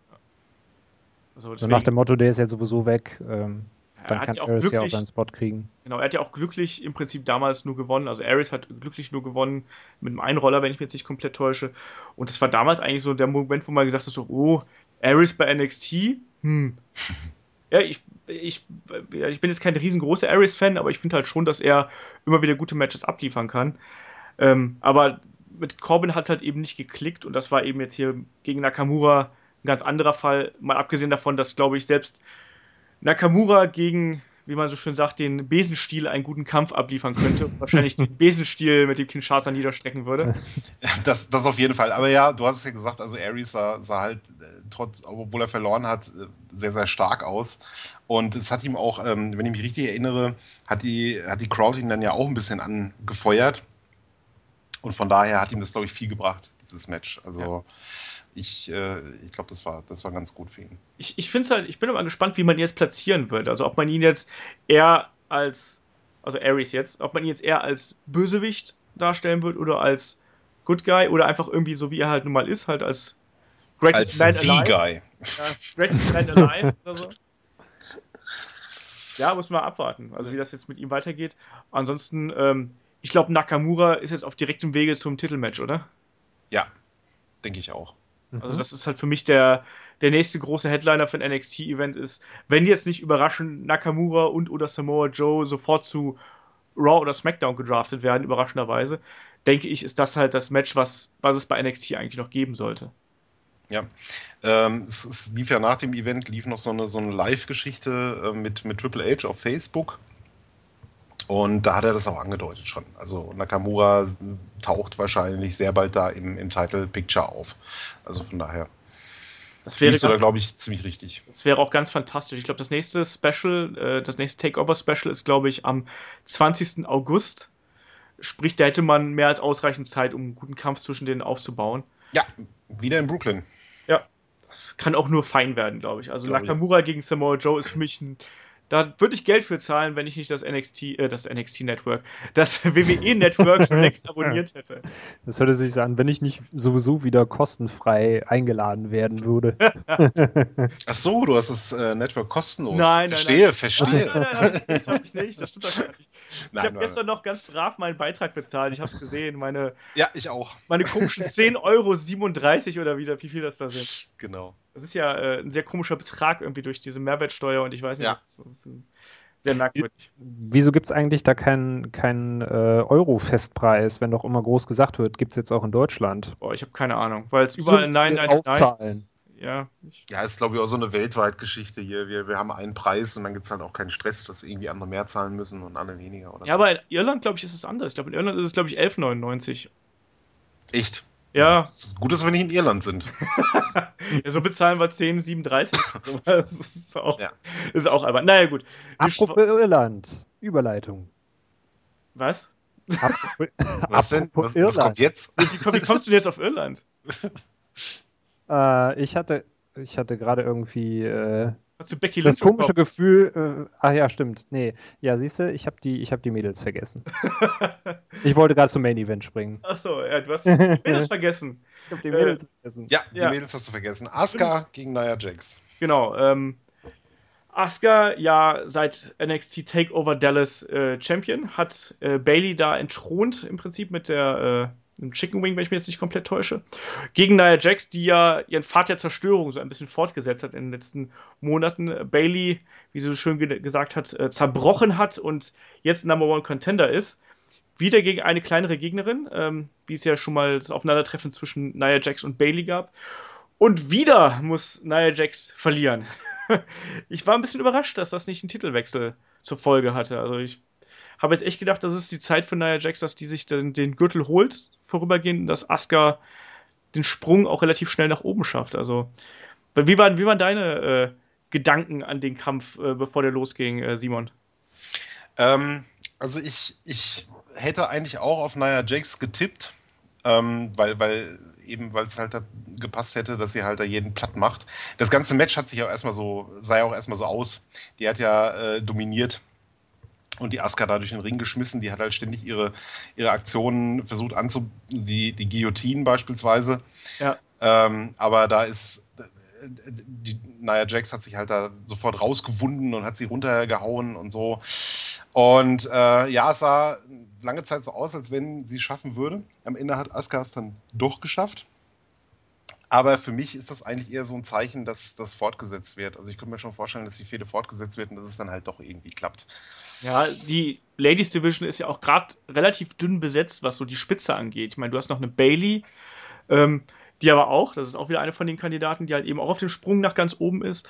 Also so nach dem Motto, der ist jetzt sowieso weg, ähm, dann kann Ares ja auch seinen Spot kriegen. Genau, er hat ja auch glücklich im Prinzip damals nur gewonnen. Also Ares hat glücklich nur gewonnen mit einem Einroller, wenn ich mich jetzt nicht komplett täusche. Und das war damals eigentlich so der Moment, wo man gesagt hat, so, oh, Ares bei NXT? Hm. *laughs* ja, ich, ich, ich bin jetzt kein riesengroßer Ares-Fan, aber ich finde halt schon, dass er immer wieder gute Matches abliefern kann. Ähm, aber mit Corbin hat es halt eben nicht geklickt und das war eben jetzt hier gegen Nakamura ein ganz anderer Fall. Mal abgesehen davon, dass, glaube ich, selbst Nakamura gegen, wie man so schön sagt, den Besenstiel einen guten Kampf abliefern könnte und wahrscheinlich den *laughs* Besenstiel mit dem Kinshasa niederstrecken würde. *laughs* Das, das auf jeden Fall. Aber ja, du hast es ja gesagt, also Aries sah, sah halt äh, trotz, obwohl er verloren hat, äh, sehr, sehr stark aus. Und es hat ihm auch, ähm, wenn ich mich richtig erinnere, hat die, hat die Crowd ihn dann ja auch ein bisschen angefeuert. Und von daher hat ihm das, glaube ich, viel gebracht, dieses Match. Also ja. ich, äh, ich glaube, das war, das war ganz gut für ihn. Ich, ich finde halt, ich bin aber gespannt, wie man ihn jetzt platzieren wird. Also ob man ihn jetzt eher als, also Ares jetzt, ob man ihn jetzt eher als Bösewicht darstellen wird oder als Good Guy oder einfach irgendwie so, wie er halt nun mal ist, halt als Greatest als Man Alive. Guy. Ja, greatest Man Alive oder so. Ja, muss man abwarten, also wie das jetzt mit ihm weitergeht. Ansonsten, ähm, ich glaube, Nakamura ist jetzt auf direktem Wege zum Titelmatch, oder? Ja, denke ich auch. Also, das ist halt für mich der, der nächste große Headliner für ein NXT-Event ist, wenn jetzt nicht überraschend Nakamura und oder Samoa Joe sofort zu Raw oder SmackDown gedraftet werden, überraschenderweise, denke ich, ist das halt das Match, was, was es bei NXT eigentlich noch geben sollte. Ja, ähm, es, es, lief ja nach dem Event, lief noch so eine, so eine Live-Geschichte äh, mit, mit Triple H auf Facebook und da hat er das auch angedeutet schon. Also Nakamura taucht wahrscheinlich sehr bald da im, im Title Picture auf. Also von daher. Das wäre, da, glaube ich, ziemlich richtig. Das wäre auch ganz fantastisch. Ich glaube, das nächste Special, äh, das nächste Takeover-Special ist, glaube ich, am 20. August. Sprich, da hätte man mehr als ausreichend Zeit, um einen guten Kampf zwischen denen aufzubauen. Ja, wieder in Brooklyn. Ja, das kann auch nur fein werden, glaube ich. Also glaube Nakamura ich. gegen Samoa Joe ist für mich ein da würde ich Geld für zahlen, wenn ich nicht das NXT, äh, das NXT Network, das *laughs* WWE Network schon längst *laughs* abonniert hätte. Das würde sich so an, wenn ich nicht sowieso wieder kostenfrei eingeladen werden würde. *laughs* Ach so, du hast das äh, Network kostenlos. Nein, verstehe, nein. verstehe. Nein, nein, nein, das habe ich nicht. Das stimmt doch gar nicht. *laughs* Ich habe gestern noch ganz brav meinen Beitrag bezahlt. Ich habe es gesehen. Meine, *laughs* ja, ich auch. Meine komischen *laughs* 10,37 Euro oder wieder, wie viel das da sind. Genau. Das ist ja äh, ein sehr komischer Betrag irgendwie durch diese Mehrwertsteuer und ich weiß nicht, ja. das ist ein sehr merkwürdig. Wieso gibt es eigentlich da keinen kein, äh, Euro-Festpreis, wenn doch immer groß gesagt wird, gibt es jetzt auch in Deutschland? Boah, ich habe keine Ahnung, weil es überall 999 ja. Ja, ist glaube ich auch so eine weltweit Geschichte hier. Wir, wir haben einen Preis und dann gibt es halt auch keinen Stress, dass irgendwie andere mehr zahlen müssen und andere weniger. Oder ja, so. aber in Irland, glaube ich, ist es anders. Ich glaube, in Irland ist es, glaube ich, 11,99. Echt? Ja. gut, dass wir nicht in Irland sind. *laughs* ja, so bezahlen wir 10,37. *laughs* *laughs* das ist auch, ja. ist auch albern. Naja, gut. Apropos Irland. Überleitung. Was? Apropos, was denn? Was, was, kommt jetzt? Wie, wie kommst du denn jetzt auf Irland? Äh, ich hatte, ich hatte gerade irgendwie äh, Hast du Becky das komische Gefühl. Äh, ach ja, stimmt. Nee, ja, siehst du, ich habe die, hab die Mädels vergessen. *laughs* ich wollte gerade zum Main Event springen. Ach so, ja, du hast die Mädels *laughs* vergessen. Ich habe die Mädels äh, vergessen. Ja, die ja. Mädels hast du vergessen. Asuka gegen Nia Jax. Genau. Ähm, Asuka ja seit NXT Takeover Dallas äh, Champion, hat äh, Bailey da entthront im Prinzip mit der äh, einem Chicken Wing, wenn ich mich jetzt nicht komplett täusche, gegen Nia Jax, die ja ihren Pfad der Zerstörung so ein bisschen fortgesetzt hat in den letzten Monaten. Bailey, wie sie so schön ge gesagt hat, äh, zerbrochen hat und jetzt Number One Contender ist. Wieder gegen eine kleinere Gegnerin, ähm, wie es ja schon mal das Aufeinandertreffen zwischen Nia Jax und Bailey gab. Und wieder muss Nia Jax verlieren. *laughs* ich war ein bisschen überrascht, dass das nicht einen Titelwechsel zur Folge hatte. Also ich habe jetzt echt gedacht, das ist die Zeit für Nia Jax, dass die sich den, den Gürtel holt, vorübergehend, dass Asuka den Sprung auch relativ schnell nach oben schafft. Also, wie waren, wie waren deine äh, Gedanken an den Kampf, äh, bevor der losging, äh, Simon? Ähm, also ich, ich hätte eigentlich auch auf Nia Jax getippt, ähm, weil, weil eben weil es halt gepasst hätte, dass sie halt da jeden platt macht. Das ganze Match hat sich auch erstmal so, sah auch erstmal so aus. Die hat ja äh, dominiert und die Asuka da durch den Ring geschmissen. Die hat halt ständig ihre, ihre Aktionen versucht anzu... Die, die Guillotine beispielsweise. Ja. Ähm, aber da ist... Die, Nia Jax hat sich halt da sofort rausgewunden und hat sie runtergehauen und so. Und äh, ja, es sah lange Zeit so aus, als wenn sie es schaffen würde. Am Ende hat Asuka es dann doch geschafft. Aber für mich ist das eigentlich eher so ein Zeichen, dass das fortgesetzt wird. Also ich könnte mir schon vorstellen, dass die Fehde fortgesetzt wird und dass es dann halt doch irgendwie klappt. Ja, die Ladies Division ist ja auch gerade relativ dünn besetzt, was so die Spitze angeht. Ich meine, du hast noch eine Bailey, ähm, die aber auch, das ist auch wieder eine von den Kandidaten, die halt eben auch auf dem Sprung nach ganz oben ist.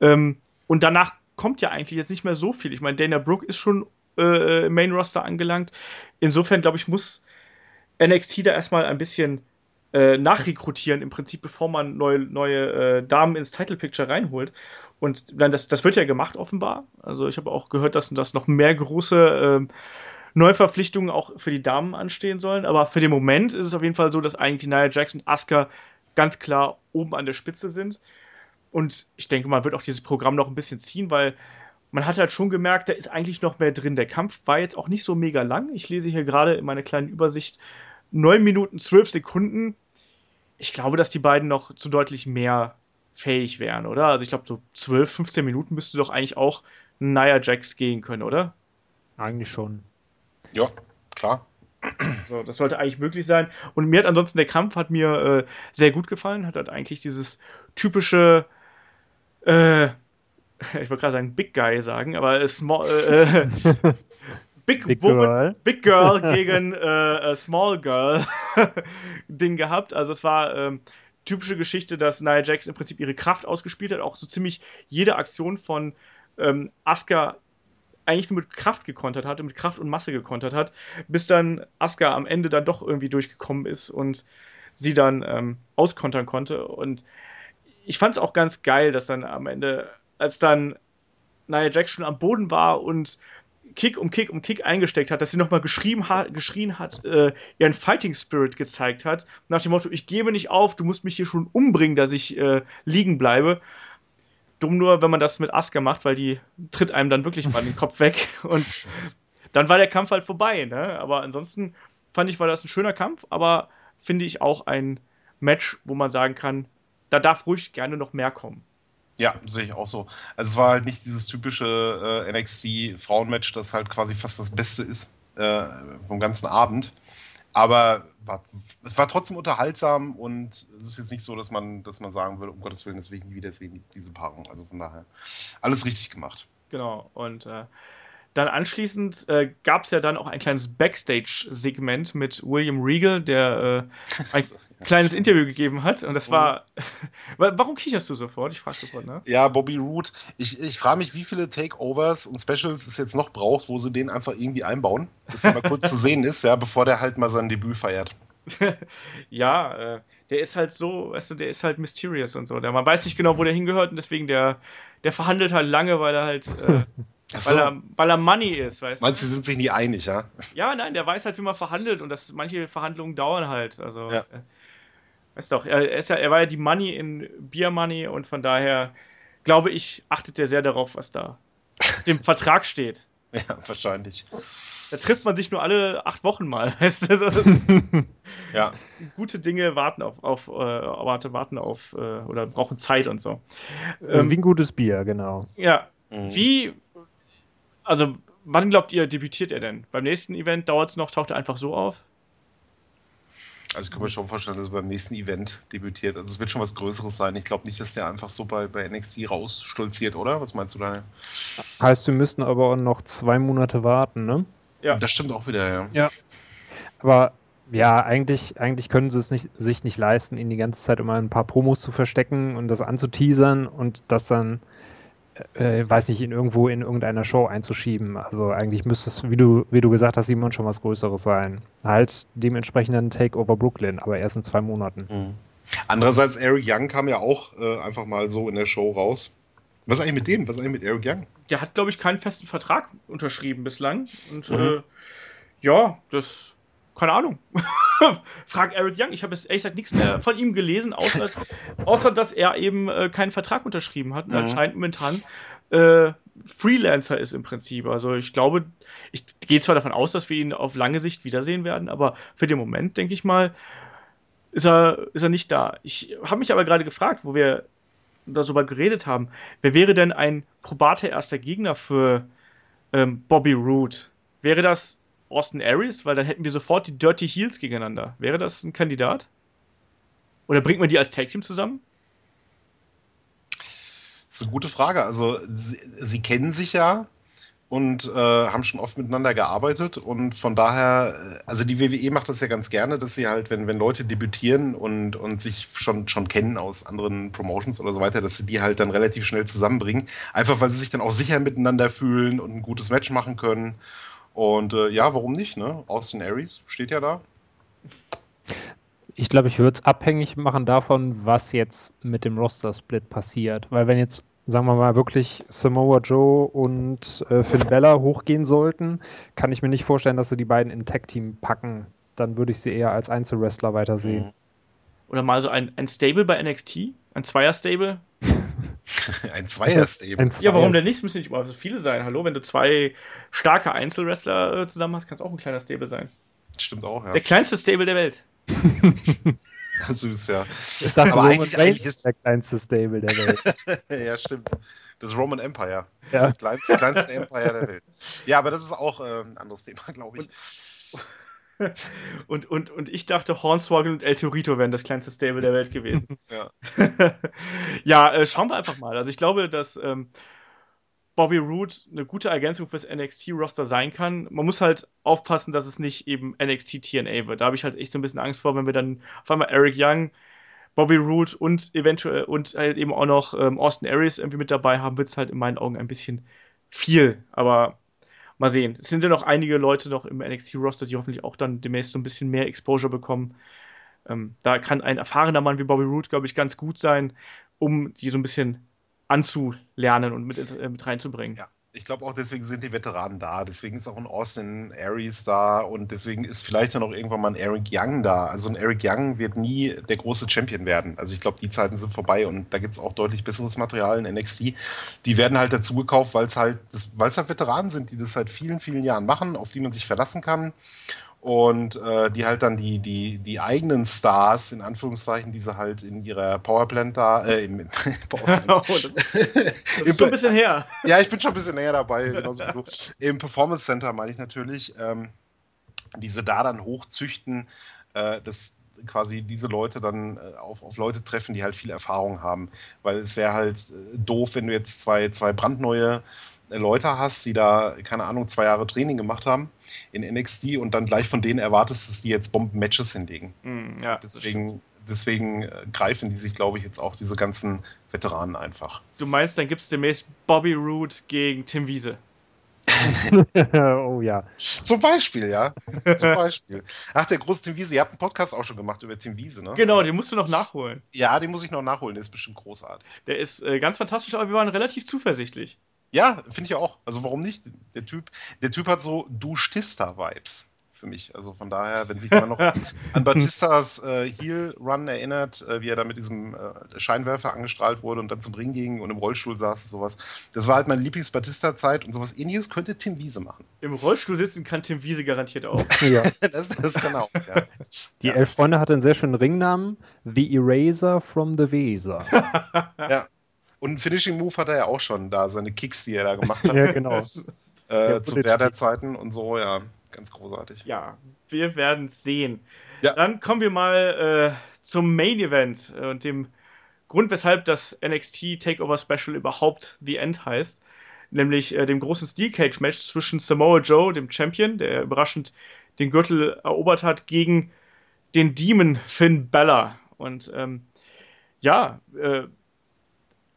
Ähm, und danach kommt ja eigentlich jetzt nicht mehr so viel. Ich meine, Dana Brooke ist schon äh, im Main Roster angelangt. Insofern, glaube ich, muss NXT da erstmal ein bisschen äh, nachrekrutieren, im Prinzip, bevor man neue, neue äh, Damen ins Title Picture reinholt. Und dann, das, das wird ja gemacht, offenbar. Also ich habe auch gehört, dass, dass noch mehr große äh, Neuverpflichtungen auch für die Damen anstehen sollen. Aber für den Moment ist es auf jeden Fall so, dass eigentlich Nia Jax und Asuka ganz klar oben an der Spitze sind. Und ich denke, man wird auch dieses Programm noch ein bisschen ziehen, weil man hat halt schon gemerkt, da ist eigentlich noch mehr drin. Der Kampf war jetzt auch nicht so mega lang. Ich lese hier gerade in meiner kleinen Übersicht 9 Minuten 12 Sekunden. Ich glaube, dass die beiden noch zu deutlich mehr fähig wären, oder? Also ich glaube, so 12, 15 Minuten müsste doch eigentlich auch Nia Jax gehen können, oder? Eigentlich schon. Ja, klar. So, das sollte eigentlich möglich sein. Und mir hat ansonsten der Kampf hat mir äh, sehr gut gefallen. Hat halt eigentlich dieses typische, äh, *laughs* ich wollte gerade sagen Big Guy sagen, aber small, äh, *laughs* Big, Big Woman, Girl. Big Girl *laughs* gegen äh, Small Girl Ding gehabt. Also es war ähm, typische Geschichte, dass Nia Jax im Prinzip ihre Kraft ausgespielt hat, auch so ziemlich jede Aktion von ähm, Asuka eigentlich nur mit Kraft gekontert hatte, mit Kraft und Masse gekontert hat, bis dann Asuka am Ende dann doch irgendwie durchgekommen ist und sie dann ähm, auskontern konnte. Und ich fand es auch ganz geil, dass dann am Ende, als dann Nia Jax schon am Boden war und Kick um Kick um Kick eingesteckt hat, dass sie nochmal geschrien hat, geschrien hat äh, ihren Fighting Spirit gezeigt hat, nach dem Motto, ich gebe nicht auf, du musst mich hier schon umbringen, dass ich äh, liegen bleibe. Dumm nur, wenn man das mit Asuka macht, weil die tritt einem dann wirklich mal den Kopf weg *laughs* und dann war der Kampf halt vorbei. Ne? Aber ansonsten fand ich, war das ein schöner Kampf, aber finde ich auch ein Match, wo man sagen kann, da darf ruhig gerne noch mehr kommen. Ja, sehe ich auch so. Also es war halt nicht dieses typische äh, NXT-Frauenmatch, das halt quasi fast das Beste ist äh, vom ganzen Abend. Aber war, es war trotzdem unterhaltsam und es ist jetzt nicht so, dass man, dass man sagen würde, um Gottes Willen, das will ich nie wieder sehen, diese Paarung. Also von daher, alles richtig gemacht. Genau. Und äh, dann anschließend äh, gab es ja dann auch ein kleines Backstage-Segment mit William Regal, der äh, ein *laughs* kleines Interview gegeben hat. Und das war. *laughs* Warum kicherst du sofort? Ich frage sofort, ne? Ja, Bobby Root. Ich, ich frage mich, wie viele Takeovers und Specials es jetzt noch braucht, wo sie den einfach irgendwie einbauen, dass er mal kurz zu sehen ist, ja, bevor der halt mal sein Debüt feiert. *laughs* ja, äh, der ist halt so, weißt du, der ist halt mysterious und so. Der, man weiß nicht genau, wo der hingehört und deswegen der, der verhandelt halt lange, weil er halt. Äh, so. weil, er, weil er Money ist, weißt du? Meinst du, sie sind sich nie einig, ja? Ja, nein, der weiß halt, wie man verhandelt und dass manche Verhandlungen dauern halt. Also, ja. äh, weißt doch, er, ist ja, er war ja die Money in Beer Money und von daher glaube ich, achtet er sehr darauf, was da *laughs* dem Vertrag steht. Ja, wahrscheinlich. Da trifft man sich nur alle acht Wochen mal, *laughs* weißt du? *laughs* ja. Gute Dinge warten auf, auf äh, warte, warten auf äh, oder brauchen Zeit und so. Ähm, Wie ein gutes Bier, genau. Ja. Mhm. Wie also, wann glaubt ihr, debütiert er denn? Beim nächsten Event dauert es noch, taucht er einfach so auf? Also ich kann mir schon vorstellen, dass er beim nächsten Event debütiert. Also es wird schon was Größeres sein. Ich glaube nicht, dass der einfach so bei, bei NXT rausstolziert, oder? Was meinst du, Daniel? Heißt, wir müssten aber auch noch zwei Monate warten, ne? Ja. Das stimmt auch wieder, ja. Ja. Aber ja, eigentlich, eigentlich können sie es nicht, sich nicht leisten, ihn die ganze Zeit immer ein paar Promos zu verstecken und das anzuteasern und das dann äh, weiß nicht, in irgendwo in irgendeiner Show einzuschieben. Also eigentlich müsste es, wie du, wie du gesagt hast, Simon, schon was Größeres sein. Halt dementsprechend ein Takeover Brooklyn, aber erst in zwei Monaten. Mhm. Andererseits, Eric Young kam ja auch äh, einfach mal so in der Show raus. Was ist eigentlich mit dem? Was ist eigentlich mit Eric Young? Der hat, glaube ich, keinen festen Vertrag unterschrieben bislang. Und mhm. äh, ja, das keine Ahnung. *laughs* Frag Eric Young. Ich habe jetzt ehrlich gesagt nichts mehr von ihm gelesen, außer, außer dass er eben äh, keinen Vertrag unterschrieben hat und mhm. anscheinend momentan äh, Freelancer ist im Prinzip. Also ich glaube, ich gehe zwar davon aus, dass wir ihn auf lange Sicht wiedersehen werden, aber für den Moment, denke ich mal, ist er, ist er nicht da. Ich habe mich aber gerade gefragt, wo wir darüber geredet haben, wer wäre denn ein probater erster Gegner für ähm, Bobby Roode? Wäre das Austin Aries, weil dann hätten wir sofort die Dirty Heels gegeneinander. Wäre das ein Kandidat? Oder bringt man die als Tag Team zusammen? Das ist eine gute Frage. Also, sie, sie kennen sich ja und äh, haben schon oft miteinander gearbeitet und von daher, äh, also die WWE macht das ja ganz gerne, dass sie halt, wenn, wenn Leute debütieren und, und sich schon, schon kennen aus anderen Promotions oder so weiter, dass sie die halt dann relativ schnell zusammenbringen. Einfach weil sie sich dann auch sicher miteinander fühlen und ein gutes Match machen können. Und äh, ja, warum nicht? Ne? Austin Aries steht ja da. Ich glaube, ich würde es abhängig machen davon, was jetzt mit dem Roster-Split passiert. Weil wenn jetzt, sagen wir mal, wirklich Samoa Joe und äh, Finn Bella hochgehen sollten, kann ich mir nicht vorstellen, dass sie die beiden in Tag-Team packen. Dann würde ich sie eher als Einzelwrestler weitersehen. Mhm. Oder mal so ein, ein Stable bei NXT? Ein Zweier-Stable? *laughs* *laughs* ein Zweier-Stable. Ja, warum denn nicht? Es müssen nicht immer so viele sein. Hallo, wenn du zwei starke Einzelwrestler äh, zusammen hast, kann es auch ein kleiner Stable sein. Stimmt auch, ja. Der kleinste Stable der Welt. *laughs* Süß, ja. Ich dachte, Aber eigentlich, eigentlich ist der kleinste Stable der Welt. *laughs* ja, stimmt. Das Roman Empire. Ja. Das kleinste, kleinste Empire der Welt. Ja, aber das ist auch äh, ein anderes Thema, glaube ich. Und und, und, und ich dachte, Hornswoggle und El Torito wären das kleinste Stable der Welt gewesen. *laughs* ja, *laughs* ja äh, schauen wir einfach mal. Also ich glaube, dass ähm, Bobby Roode eine gute Ergänzung fürs NXT-Roster sein kann. Man muss halt aufpassen, dass es nicht eben NXT TNA wird. Da habe ich halt echt so ein bisschen Angst vor, wenn wir dann auf einmal Eric Young, Bobby Roode und eventuell und halt eben auch noch ähm, Austin Aries irgendwie mit dabei haben, wird es halt in meinen Augen ein bisschen viel. Aber mal sehen. Es sind ja noch einige Leute noch im NXT-Roster, die hoffentlich auch dann demnächst so ein bisschen mehr Exposure bekommen. Ähm, da kann ein erfahrener Mann wie Bobby Roode, glaube ich, ganz gut sein, um die so ein bisschen anzulernen und mit, äh, mit reinzubringen. Ja, ich glaube auch deswegen sind die Veteranen da, deswegen ist auch ein Austin Aries da und deswegen ist vielleicht dann auch irgendwann mal ein Eric Young da. Also ein Eric Young wird nie der große Champion werden. Also ich glaube, die Zeiten sind vorbei und da gibt es auch deutlich besseres Material in NXT. Die werden halt dazu gekauft, weil es halt, weil es halt Veteranen sind, die das seit vielen, vielen Jahren machen, auf die man sich verlassen kann und äh, die halt dann die, die, die eigenen Stars, in Anführungszeichen, diese halt in ihrer Powerplant da, äh, im, *laughs* Powerplant. *laughs* oh, das, das ist schon ein bisschen her. Ja, ich bin schon ein bisschen näher dabei, *laughs* genauso wie du. Im Performance Center meine ich natürlich, ähm, diese da dann hochzüchten, äh, dass quasi diese Leute dann äh, auf, auf Leute treffen, die halt viel Erfahrung haben. Weil es wäre halt äh, doof, wenn du jetzt zwei, zwei brandneue Leute hast, die da, keine Ahnung, zwei Jahre Training gemacht haben in NXT und dann gleich von denen erwartest, dass die jetzt Bomben-Matches hinlegen. Mm, ja, deswegen, deswegen äh, greifen die sich, glaube ich, jetzt auch diese ganzen Veteranen einfach. Du meinst, dann gibt es demnächst Bobby Roode gegen Tim Wiese? *laughs* oh ja. Zum Beispiel, ja. Zum Beispiel. Ach, der große Tim Wiese. Ihr habt einen Podcast auch schon gemacht über Tim Wiese, ne? Genau, den musst du noch nachholen. Ja, den muss ich noch nachholen. Der ist bestimmt großartig. Der ist äh, ganz fantastisch, aber wir waren relativ zuversichtlich. Ja, finde ich auch. Also warum nicht? Der Typ, der Typ hat so Du-Stista-Vibes für mich. Also von daher, wenn sich jemand noch *laughs* an Batistas äh, Heel-Run erinnert, äh, wie er da mit diesem äh, Scheinwerfer angestrahlt wurde und dann zum Ring ging und im Rollstuhl saß und sowas. Das war halt meine Lieblings-Batista-Zeit und sowas ähnliches könnte Tim Wiese machen. Im Rollstuhl sitzen kann Tim Wiese garantiert auch. *laughs* ja. *laughs* das, das kann auch, ja. Die ja. Elf Freunde hatte einen sehr schönen Ringnamen. The Eraser from the Weser. ja. Und einen Finishing Move hat er ja auch schon da, seine Kicks, die er da gemacht hat. ja, genau. *laughs* Äh, zu Werder-Zeiten und so, ja. Ganz großartig. Ja, wir werden sehen. Ja. Dann kommen wir mal äh, zum Main Event äh, und dem Grund, weshalb das NXT Takeover Special überhaupt The End heißt. Nämlich äh, dem großen Steel Cage Match zwischen Samoa Joe, dem Champion, der überraschend den Gürtel erobert hat, gegen den Demon Finn Bella. Und ähm, ja, äh,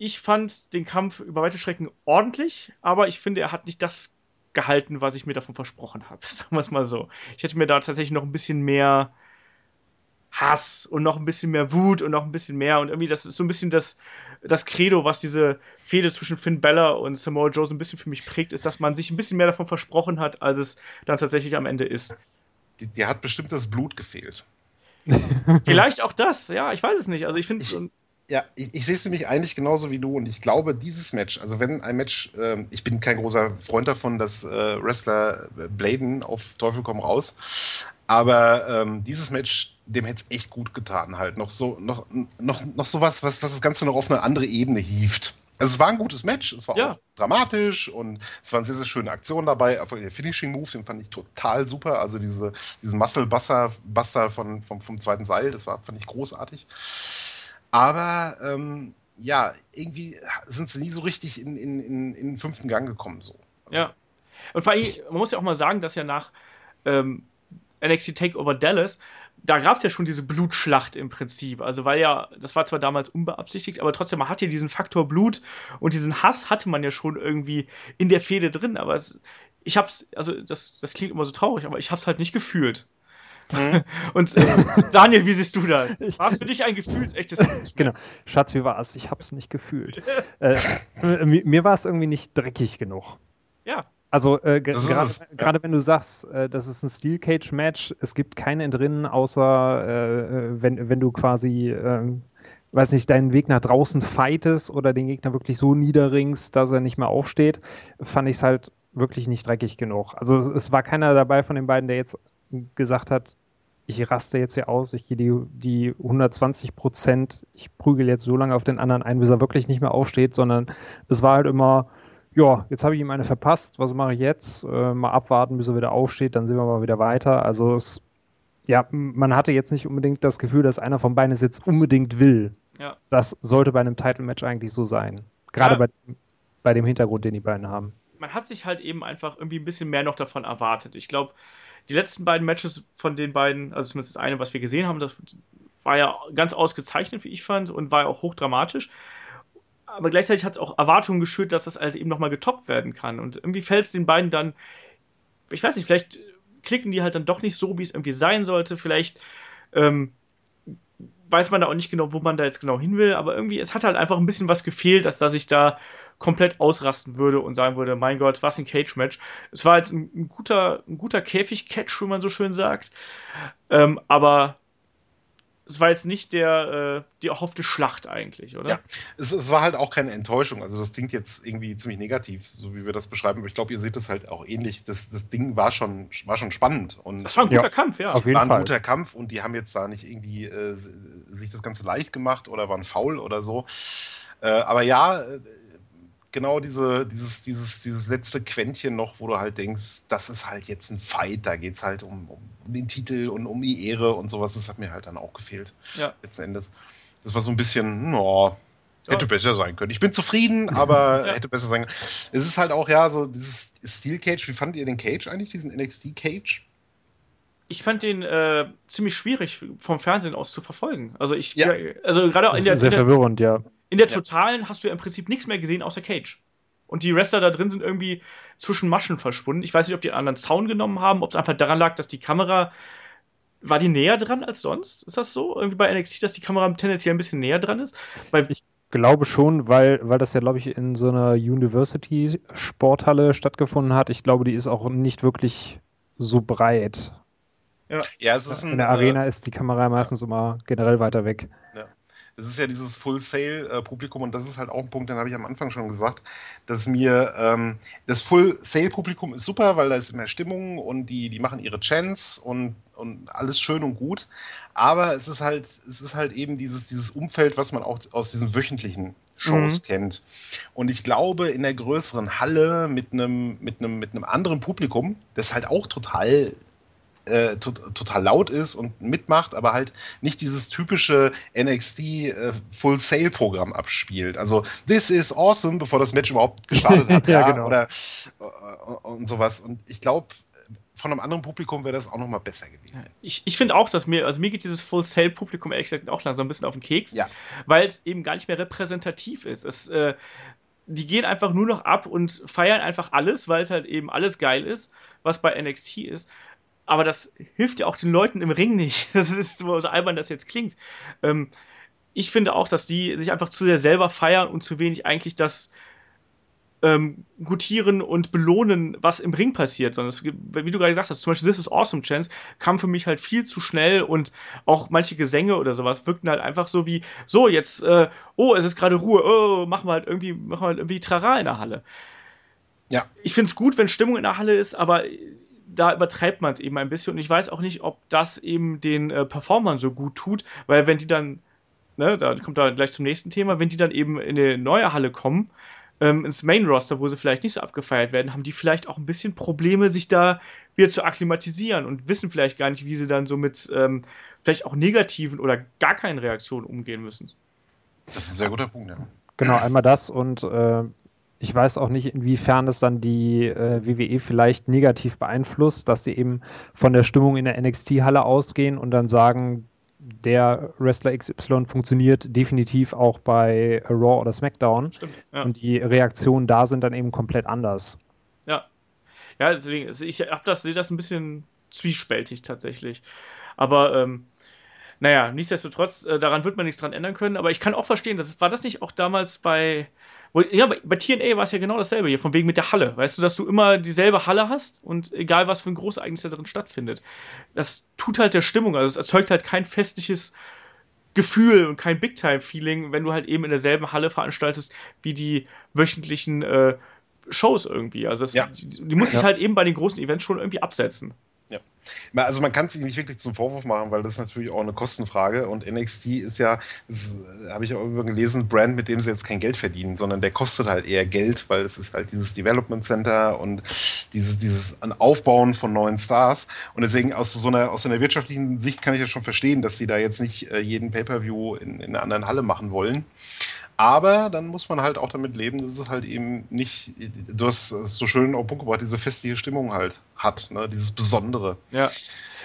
ich fand den Kampf über weite Strecken ordentlich, aber ich finde, er hat nicht das gehalten, was ich mir davon versprochen habe. *laughs* Sagen wir es mal so. Ich hätte mir da tatsächlich noch ein bisschen mehr Hass und noch ein bisschen mehr Wut und noch ein bisschen mehr. Und irgendwie, das ist so ein bisschen das, das Credo, was diese Fehde zwischen Finn Bella und Samoa Joe so ein bisschen für mich prägt, ist, dass man sich ein bisschen mehr davon versprochen hat, als es dann tatsächlich am Ende ist. Dir hat bestimmt das Blut gefehlt. *laughs* Vielleicht auch das, ja, ich weiß es nicht. Also ich finde ja, ich, ich sehe es nämlich eigentlich genauso wie du und ich glaube, dieses Match, also wenn ein Match, äh, ich bin kein großer Freund davon, dass äh, Wrestler äh, bladen auf Teufel komm raus, aber ähm, dieses Match, dem hätte es echt gut getan, halt noch so, noch, noch, noch so was, was, das Ganze noch auf eine andere Ebene hieft. Also es war ein gutes Match, es war ja. auch dramatisch und es waren sehr, sehr schöne Aktionen dabei. Der Finishing Move, den fand ich total super. Also diese, diesen Muscle Buster, Buster von, vom, vom zweiten Seil, das war, fand ich großartig. Aber ähm, ja, irgendwie sind sie nie so richtig in, in, in, in den fünften Gang gekommen. So. Also, ja. Und vor allem, man muss ja auch mal sagen, dass ja nach ähm, NXT Takeover Dallas, da gab es ja schon diese Blutschlacht im Prinzip. Also, weil ja, das war zwar damals unbeabsichtigt, aber trotzdem, man hat ja diesen Faktor Blut und diesen Hass hatte man ja schon irgendwie in der Fehde drin. Aber es, ich hab's, also, das, das klingt immer so traurig, aber ich hab's halt nicht gefühlt. Mhm. *laughs* Und äh, *laughs* Daniel, wie siehst du das? War es für dich ein gefühlsechtes Match? *laughs* Genau. Schatz, wie war es? Ich habe es nicht gefühlt. äh, mir, mir war es irgendwie nicht dreckig genug. Ja. Also äh, gerade ja. wenn du sagst, äh, das ist ein Steel Cage Match, es gibt keine Entrinnen, außer äh, wenn, wenn du quasi, ähm, weiß nicht, deinen Weg nach draußen fightest oder den Gegner wirklich so niederringst, dass er nicht mehr aufsteht, fand ich es halt wirklich nicht dreckig genug. Also es, es war keiner dabei von den beiden, der jetzt gesagt hat, ich raste jetzt hier aus, ich gehe die, die 120 Prozent, ich prügel jetzt so lange auf den anderen ein, bis er wirklich nicht mehr aufsteht, sondern es war halt immer, ja, jetzt habe ich ihm eine verpasst, was mache ich jetzt? Äh, mal abwarten, bis er wieder aufsteht, dann sehen wir mal wieder weiter. Also es, ja, man hatte jetzt nicht unbedingt das Gefühl, dass einer von beiden es jetzt unbedingt will. Ja. Das sollte bei einem Title-Match eigentlich so sein. Gerade ja. bei, bei dem Hintergrund, den die beiden haben. Man hat sich halt eben einfach irgendwie ein bisschen mehr noch davon erwartet. Ich glaube, die letzten beiden Matches von den beiden, also zumindest das eine, was wir gesehen haben, das war ja ganz ausgezeichnet, wie ich fand, und war ja auch hochdramatisch. Aber gleichzeitig hat es auch Erwartungen geschürt, dass das halt eben nochmal getoppt werden kann. Und irgendwie fällt es den beiden dann, ich weiß nicht, vielleicht klicken die halt dann doch nicht so, wie es irgendwie sein sollte. Vielleicht ähm, weiß man da auch nicht genau, wo man da jetzt genau hin will, aber irgendwie, es hat halt einfach ein bisschen was gefehlt, dass, dass ich da komplett ausrasten würde und sagen würde, mein Gott, was ein Cage-Match. Es war jetzt ein, ein, guter, ein guter Käfig-Catch, wie man so schön sagt, ähm, aber es war jetzt nicht der, äh, die erhoffte Schlacht eigentlich, oder? Ja, es, es, war halt auch keine Enttäuschung. Also das klingt jetzt irgendwie ziemlich negativ, so wie wir das beschreiben, aber ich glaube, ihr seht es halt auch ähnlich. Das, das Ding war schon, war schon spannend. Und das war ein guter ja, Kampf, ja. Auf jeden war ein Fall. guter Kampf und die haben jetzt da nicht irgendwie äh, sich das Ganze leicht gemacht oder waren faul oder so. Äh, aber ja, äh, genau diese, dieses, dieses, dieses letzte Quäntchen noch, wo du halt denkst, das ist halt jetzt ein Fight, da geht es halt um, um, den Titel und um die Ehre und sowas, das hat mir halt dann auch gefehlt. Ja. Letzten Endes. Das war so ein bisschen, no, Hätte besser sein können. Ich bin zufrieden, *laughs* aber ja. hätte besser sein können. Es ist halt auch, ja, so dieses Steel Cage. Wie fandet ihr den Cage eigentlich, diesen NXT Cage? ich fand den äh, ziemlich schwierig vom Fernsehen aus zu verfolgen. Also ich, ja. also gerade in der, sehr in der, verwirrend, ja. In der totalen hast du ja im Prinzip nichts mehr gesehen außer Cage. Und die Wrestler da drin sind irgendwie zwischen Maschen verschwunden. Ich weiß nicht, ob die einen anderen Zaun genommen haben, ob es einfach daran lag, dass die Kamera war die näher dran als sonst? Ist das so? Irgendwie bei NXT, dass die Kamera tendenziell ein bisschen näher dran ist? Weil ich glaube schon, weil, weil das ja, glaube ich, in so einer University-Sporthalle stattgefunden hat. Ich glaube, die ist auch nicht wirklich so breit. Ja, ja es ist In der Arena äh, ist die Kamera meistens ja. immer generell weiter weg. Ja. Das ist ja dieses Full-Sale-Publikum und das ist halt auch ein Punkt, den habe ich am Anfang schon gesagt, dass mir ähm, das Full-Sale-Publikum ist super, weil da ist mehr Stimmung und die, die machen ihre Chants und, und alles schön und gut. Aber es ist halt, es ist halt eben dieses, dieses Umfeld, was man auch aus diesen wöchentlichen Shows mhm. kennt. Und ich glaube, in der größeren Halle mit einem, mit einem, mit einem anderen Publikum, das halt auch total äh, to total laut ist und mitmacht, aber halt nicht dieses typische NXT äh, Full Sail Programm abspielt. Also this is awesome, bevor das Match überhaupt gestartet hat, *laughs* ja, ja genau. oder äh, und sowas. Und ich glaube, von einem anderen Publikum wäre das auch noch mal besser gewesen. Ich, ich finde auch, dass mir, also mir geht dieses Full Sail Publikum ehrlich gesagt auch langsam ein bisschen auf den Keks, ja. weil es eben gar nicht mehr repräsentativ ist. Es, äh, die gehen einfach nur noch ab und feiern einfach alles, weil es halt eben alles geil ist, was bei NXT ist aber das hilft ja auch den Leuten im Ring nicht. *laughs* Das ist so, so albern, das jetzt klingt. Ähm, ich finde auch, dass die sich einfach zu sehr selber feiern und zu wenig eigentlich das ähm, gutieren und belohnen, was im Ring passiert. Sondern es, wie du gerade gesagt hast, zum Beispiel This is Awesome Chance kam für mich halt viel zu schnell und auch manche Gesänge oder sowas wirkten halt einfach so wie, so jetzt, äh, oh, es ist gerade Ruhe, oh, machen wir halt irgendwie, machen wir halt irgendwie Trara in der Halle. Ja. Ich finde es gut, wenn Stimmung in der Halle ist, aber da übertreibt man es eben ein bisschen und ich weiß auch nicht, ob das eben den äh, Performern so gut tut, weil wenn die dann, ne, da kommt da gleich zum nächsten Thema, wenn die dann eben in eine neue Halle kommen, ähm, ins Main Roster, wo sie vielleicht nicht so abgefeiert werden, haben die vielleicht auch ein bisschen Probleme, sich da wieder zu akklimatisieren und wissen vielleicht gar nicht, wie sie dann so mit ähm, vielleicht auch negativen oder gar keinen Reaktionen umgehen müssen. Das ist ein sehr guter Punkt, ja. Genau, einmal das und äh, ich weiß auch nicht, inwiefern es dann die äh, WWE vielleicht negativ beeinflusst, dass sie eben von der Stimmung in der NXT-Halle ausgehen und dann sagen, der Wrestler XY funktioniert definitiv auch bei Raw oder SmackDown. Stimmt, ja. Und die Reaktionen da sind dann eben komplett anders. Ja. Ja, deswegen, also ich hab das, sehe das ein bisschen zwiespältig tatsächlich. Aber ähm, naja, nichtsdestotrotz, äh, daran wird man nichts dran ändern können. Aber ich kann auch verstehen, das war das nicht auch damals bei ja, bei, bei TNA war es ja genau dasselbe hier, von wegen mit der Halle. Weißt du, dass du immer dieselbe Halle hast und egal was für ein Großereignis da drin stattfindet. Das tut halt der Stimmung, also es erzeugt halt kein festliches Gefühl und kein Big-Time-Feeling, wenn du halt eben in derselben Halle veranstaltest wie die wöchentlichen äh, Shows irgendwie. Also das, ja. die, die muss sich ja. halt eben bei den großen Events schon irgendwie absetzen. Ja. Also man kann es nicht wirklich zum Vorwurf machen, weil das ist natürlich auch eine Kostenfrage und NXT ist ja, habe ich auch gelesen, Brand, mit dem sie jetzt kein Geld verdienen, sondern der kostet halt eher Geld, weil es ist halt dieses Development Center und dieses, dieses Aufbauen von neuen Stars und deswegen aus so einer, aus einer wirtschaftlichen Sicht kann ich ja schon verstehen, dass sie da jetzt nicht äh, jeden Pay-Per-View in, in einer anderen Halle machen wollen. Aber dann muss man halt auch damit leben, dass es halt eben nicht, du hast es so schön auf den Punkt gebracht, diese festliche Stimmung halt hat, ne? dieses Besondere. Ja.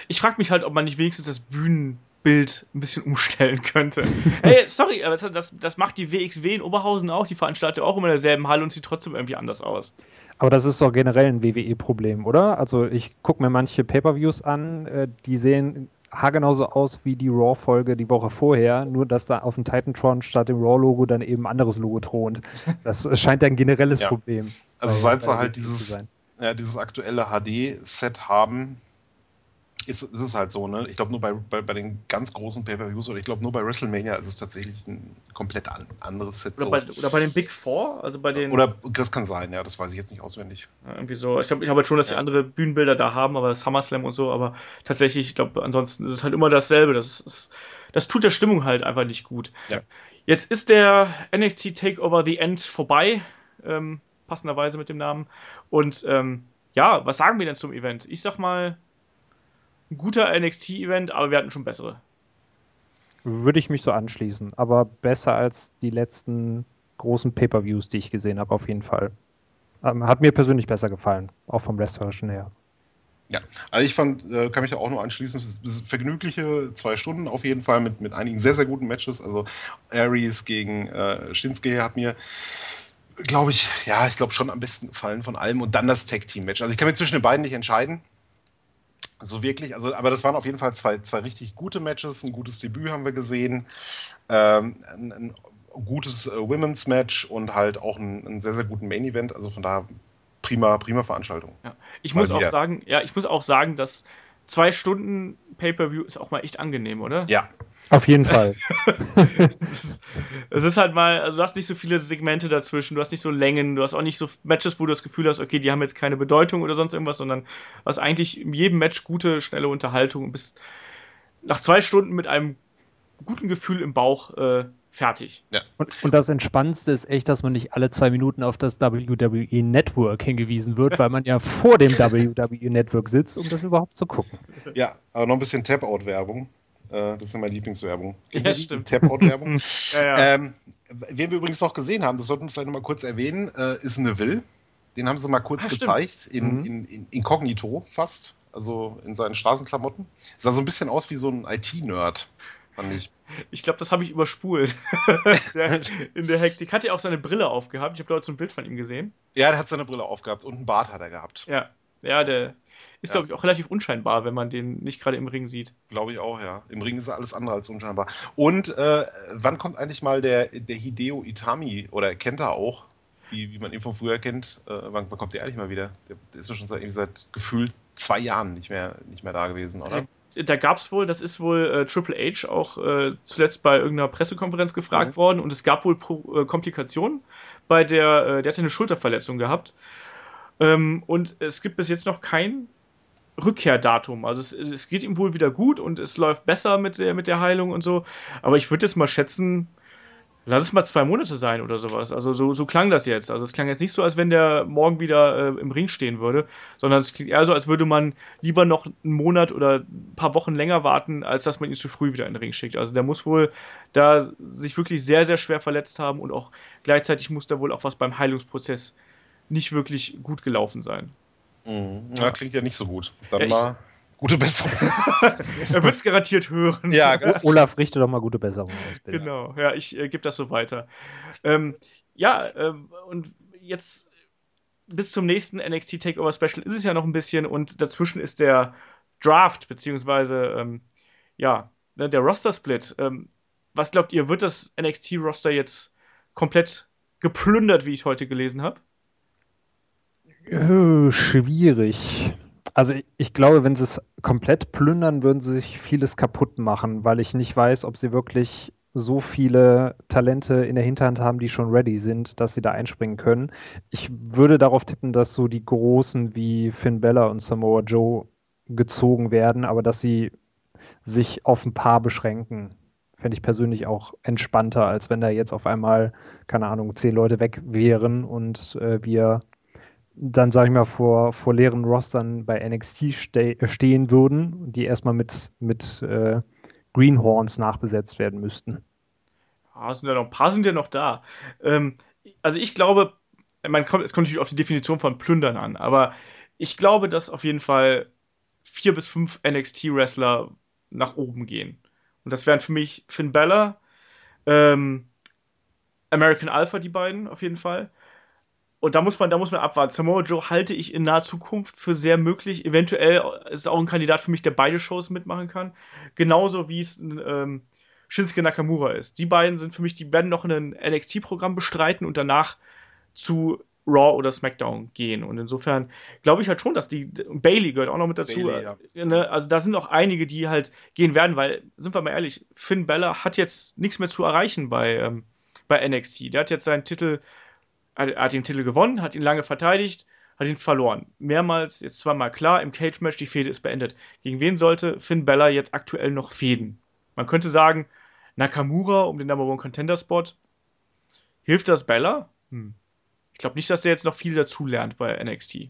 Ich frage mich halt, ob man nicht wenigstens das Bühnenbild ein bisschen umstellen könnte. *laughs* hey, sorry, aber das, das macht die WXW in Oberhausen auch, die veranstaltet auch immer in derselben Halle und sieht trotzdem irgendwie anders aus. Aber das ist doch generell ein WWE-Problem, oder? Also ich gucke mir manche Pay-per-Views an, äh, die sehen haargenauso aus wie die Raw-Folge die Woche vorher, nur dass da auf dem Titantron statt dem Raw-Logo dann eben ein anderes Logo thront. *laughs* Das scheint ein generelles ja. Problem. Also seit sie halt dieses, ja, dieses aktuelle HD-Set haben, ist, ist es halt so, ne? Ich glaube nur bei, bei, bei den ganz großen Pay-Per-Views oder ich glaube nur bei WrestleMania ist es tatsächlich ein komplett an, anderes Set. Oder, so. bei, oder bei den Big Four, also bei den. Oder das kann sein, ja, das weiß ich jetzt nicht auswendig. Ja, irgendwie so. Ich glaube ich glaub halt schon, dass ja. die andere Bühnenbilder da haben, aber SummerSlam und so, aber tatsächlich, ich glaube, ansonsten ist es halt immer dasselbe. Das, ist, das tut der Stimmung halt einfach nicht gut. Ja. Jetzt ist der NXT Takeover The End vorbei, ähm, passenderweise mit dem Namen. Und ähm, ja, was sagen wir denn zum Event? Ich sag mal, ein guter NXT-Event, aber wir hatten schon bessere. Würde ich mich so anschließen, aber besser als die letzten großen Pay-Per-Views, die ich gesehen habe, auf jeden Fall. Ähm, hat mir persönlich besser gefallen, auch vom Wrestlerischen her. Ja, also ich fand, äh, kann mich da auch nur anschließen, es ist vergnügliche zwei Stunden auf jeden Fall mit, mit einigen sehr, sehr guten Matches. Also Aries gegen äh, Shinsuke hat mir, glaube ich, ja, ich glaube schon am besten gefallen von allem und dann das Tag-Team-Match. Also ich kann mir zwischen den beiden nicht entscheiden. So wirklich, also, aber das waren auf jeden Fall zwei, zwei richtig gute Matches. Ein gutes Debüt haben wir gesehen. Ähm, ein, ein gutes äh, Women's Match und halt auch einen, sehr, sehr guten Main Event. Also von daher prima, prima Veranstaltung. Ja. Ich mal muss wieder. auch sagen, ja, ich muss auch sagen, dass zwei Stunden Pay-Per-View ist auch mal echt angenehm, oder? Ja. Auf jeden Fall. *laughs* es, ist, es, ist, halt mal, also du hast nicht so viele Segmente dazwischen, du hast nicht so Längen, du hast auch nicht so Matches, wo du das Gefühl hast, okay, die haben jetzt keine Bedeutung oder sonst irgendwas, sondern du hast eigentlich in jedem Match gute, schnelle Unterhaltung und bist nach zwei Stunden mit einem guten Gefühl im Bauch äh, fertig. Ja. Und, und, das Entspannendste ist echt, dass man nicht alle zwei Minuten auf das WWE Network hingewiesen wird, weil man ja *laughs* vor dem WWE Network sitzt, um das überhaupt zu gucken. Ja, aber noch ein bisschen Tap-Out-Werbung. Äh, das ist ja meine Lieblingswerbung. Ja, stimmt. Tap-Out-Werbung. *laughs* ja, ja. ähm, wen wir übrigens noch gesehen haben, das sollten wir vielleicht noch mal kurz erwähnen, äh, ist Neville. Den haben sie mal kurz ah, gezeigt, in, mhm. in, in, inkognito fast, also in seinen Straßenklamotten. Sah so ein bisschen aus wie so ein IT-Nerd, fand ich. Ich glaube, das habe ich überspult. *laughs* in der Hektik. Hat er auch seine Brille aufgehabt? Ich habe dort so ein Bild von ihm gesehen. Ja, der hat seine Brille aufgehabt und einen Bart hat er gehabt. Ja, ja, der ist, ja. glaube ich, auch relativ unscheinbar, wenn man den nicht gerade im Ring sieht. Glaube ich auch, ja. Im Ring ist er alles andere als unscheinbar. Und äh, wann kommt eigentlich mal der, der Hideo Itami, oder kennt er auch, wie, wie man ihn von früher kennt, äh, wann, wann, kommt der eigentlich mal wieder? Der, der ist ja schon seit, seit gefühlt zwei Jahren nicht mehr, nicht mehr da gewesen, oder? Da gab es wohl, das ist wohl äh, Triple H auch äh, zuletzt bei irgendeiner Pressekonferenz gefragt mhm. worden und es gab wohl Pro, äh, Komplikationen bei der, äh, der hatte eine Schulterverletzung gehabt. Ähm, und es gibt bis jetzt noch kein Rückkehrdatum. Also es, es, geht ihm wohl wieder gut und es läuft besser mit der, mit der Heilung und so. Aber ich würde jetzt mal schätzen, Lass es mal zwei Monate sein oder sowas. Also so, so klang das jetzt. Also es klang jetzt nicht so, als wenn der morgen wieder äh, im Ring stehen würde, sondern es klingt eher so, als würde man lieber noch einen Monat oder ein paar Wochen länger warten, als dass man ihn zu früh wieder in den Ring schickt. Also der muss wohl da sich wirklich sehr, sehr schwer verletzt haben und auch gleichzeitig muss da wohl auch was beim Heilungsprozess nicht wirklich gut gelaufen sein. Mhm. Ja, klingt ja nicht so gut. Dann ja, mal Gute Besserung. *laughs* er wird es garantiert hören. Ja, ganz Olaf richte doch mal gute Besserung aus. Bitte. Genau, ja, ich äh, gebe das so weiter. Ähm, ja, ähm, und jetzt bis zum nächsten NXT Takeover Special ist es ja noch ein bisschen und dazwischen ist der Draft, beziehungsweise, ähm, ja, ne, der Roster-Split. Ähm, was glaubt ihr, wird das NXT-Roster jetzt komplett geplündert, wie ich heute gelesen habe? Äh, schwierig. Also ich, glaube, wenn sie es komplett plündern, würden sie sich vieles kaputt machen, weil ich nicht weiß, ob sie wirklich so viele Talente in der Hinterhand haben, die schon ready sind, dass sie da einspringen können. Ich würde darauf tippen, dass so die Großen wie Finn Bella und Samoa Joe gezogen werden, aber dass sie sich auf ein paar beschränken. Fände ich persönlich auch entspannter, als wenn da jetzt auf einmal, keine Ahnung, zehn Leute weg wären und äh, wir dann, sage ich mal, vor, vor leeren Rostern bei NXT ste stehen würden, die erstmal mit, mit äh, Greenhorns nachbesetzt werden müssten. Ja, sind ja noch, ein paar sind ja noch da. Ähm, also ich glaube, man kommt, es kommt natürlich auf die Definition von Plündern an, aber ich glaube, dass auf jeden Fall vier bis fünf NXT-Wrestler nach oben gehen. Und das wären für mich Finn Balor, ähm, American Alpha, die beiden auf jeden Fall. Und da muss man, da muss man abwarten. Samoa Joe halte ich in naher Zukunft für sehr möglich. Eventuell ist es auch ein Kandidat für mich, der beide Shows mitmachen kann. Genauso wie es ähm, Shinsuke Nakamura ist. Die beiden sind für mich, die werden noch ein NXT-Programm bestreiten und danach zu Raw oder SmackDown gehen. Und insofern glaube ich halt schon, dass die. Bailey gehört auch noch mit dazu. Bailey, ja. ne? Also da sind auch einige, die halt gehen werden, weil, sind wir mal ehrlich, Finn Bella hat jetzt nichts mehr zu erreichen bei, ähm, bei NXT. Der hat jetzt seinen Titel hat, hat den Titel gewonnen, hat ihn lange verteidigt, hat ihn verloren. Mehrmals, jetzt zweimal klar, im Cage-Match, die Fehde ist beendet. Gegen wen sollte Finn Bella jetzt aktuell noch fäden? Man könnte sagen, Nakamura um den Number One Contender Spot. Hilft das Bella? Hm. Ich glaube nicht, dass der jetzt noch viel dazulernt bei NXT.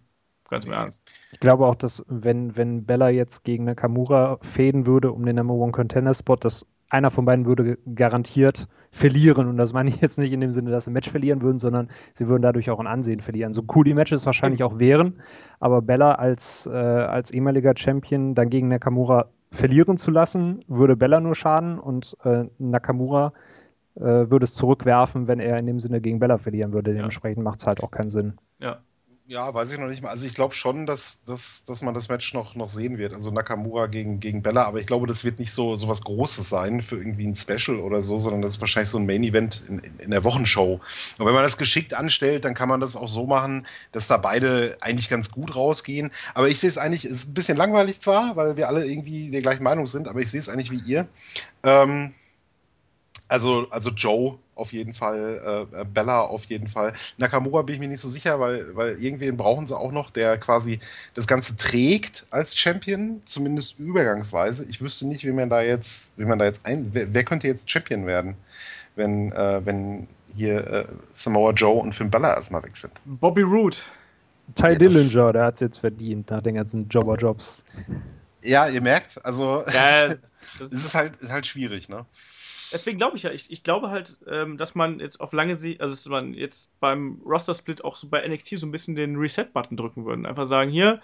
Ganz im Ernst. Ich glaube auch, dass wenn, wenn Bella jetzt gegen Nakamura fäden würde um den Number One Contender Spot, dass einer von beiden würde garantiert verlieren. Und das meine ich jetzt nicht in dem Sinne, dass sie ein Match verlieren würden, sondern sie würden dadurch auch ein Ansehen verlieren. So cool die Matches wahrscheinlich auch wären, aber Bella als, äh, als ehemaliger Champion dann gegen Nakamura verlieren zu lassen, würde Bella nur schaden und äh, Nakamura äh, würde es zurückwerfen, wenn er in dem Sinne gegen Bella verlieren würde. Dementsprechend ja. macht es halt auch keinen Sinn. Ja. Ja, weiß ich noch nicht mal. Also ich glaube schon, dass, dass, dass man das Match noch, noch sehen wird. Also Nakamura gegen, gegen Bella, aber ich glaube, das wird nicht so, so was Großes sein für irgendwie ein Special oder so, sondern das ist wahrscheinlich so ein Main-Event in, in der Wochenshow. Und wenn man das geschickt anstellt, dann kann man das auch so machen, dass da beide eigentlich ganz gut rausgehen. Aber ich sehe es eigentlich, ist ein bisschen langweilig zwar, weil wir alle irgendwie der gleichen Meinung sind, aber ich sehe es eigentlich wie ihr. Ähm, also, also Joe auf jeden Fall, äh, Bella auf jeden Fall. Nakamura bin ich mir nicht so sicher, weil, weil irgendwen brauchen sie auch noch, der quasi das Ganze trägt als Champion, zumindest übergangsweise. Ich wüsste nicht, wie man da jetzt, wie man da jetzt ein. Wer, wer könnte jetzt Champion werden, wenn, äh, wenn hier äh, Samoa Joe und Finn Bella erstmal weg sind? Bobby Roode. Ty ja, Dillinger, der hat es jetzt verdient nach den ganzen Jobber-Jobs. Ja, ihr merkt, also ja, *laughs* es ist halt, ist halt schwierig, ne? Deswegen glaube ich ja, ich, ich glaube halt, ähm, dass man jetzt auf lange Sicht, also dass man jetzt beim Roster-Split auch so bei NXT so ein bisschen den Reset-Button drücken würde. Einfach sagen, hier,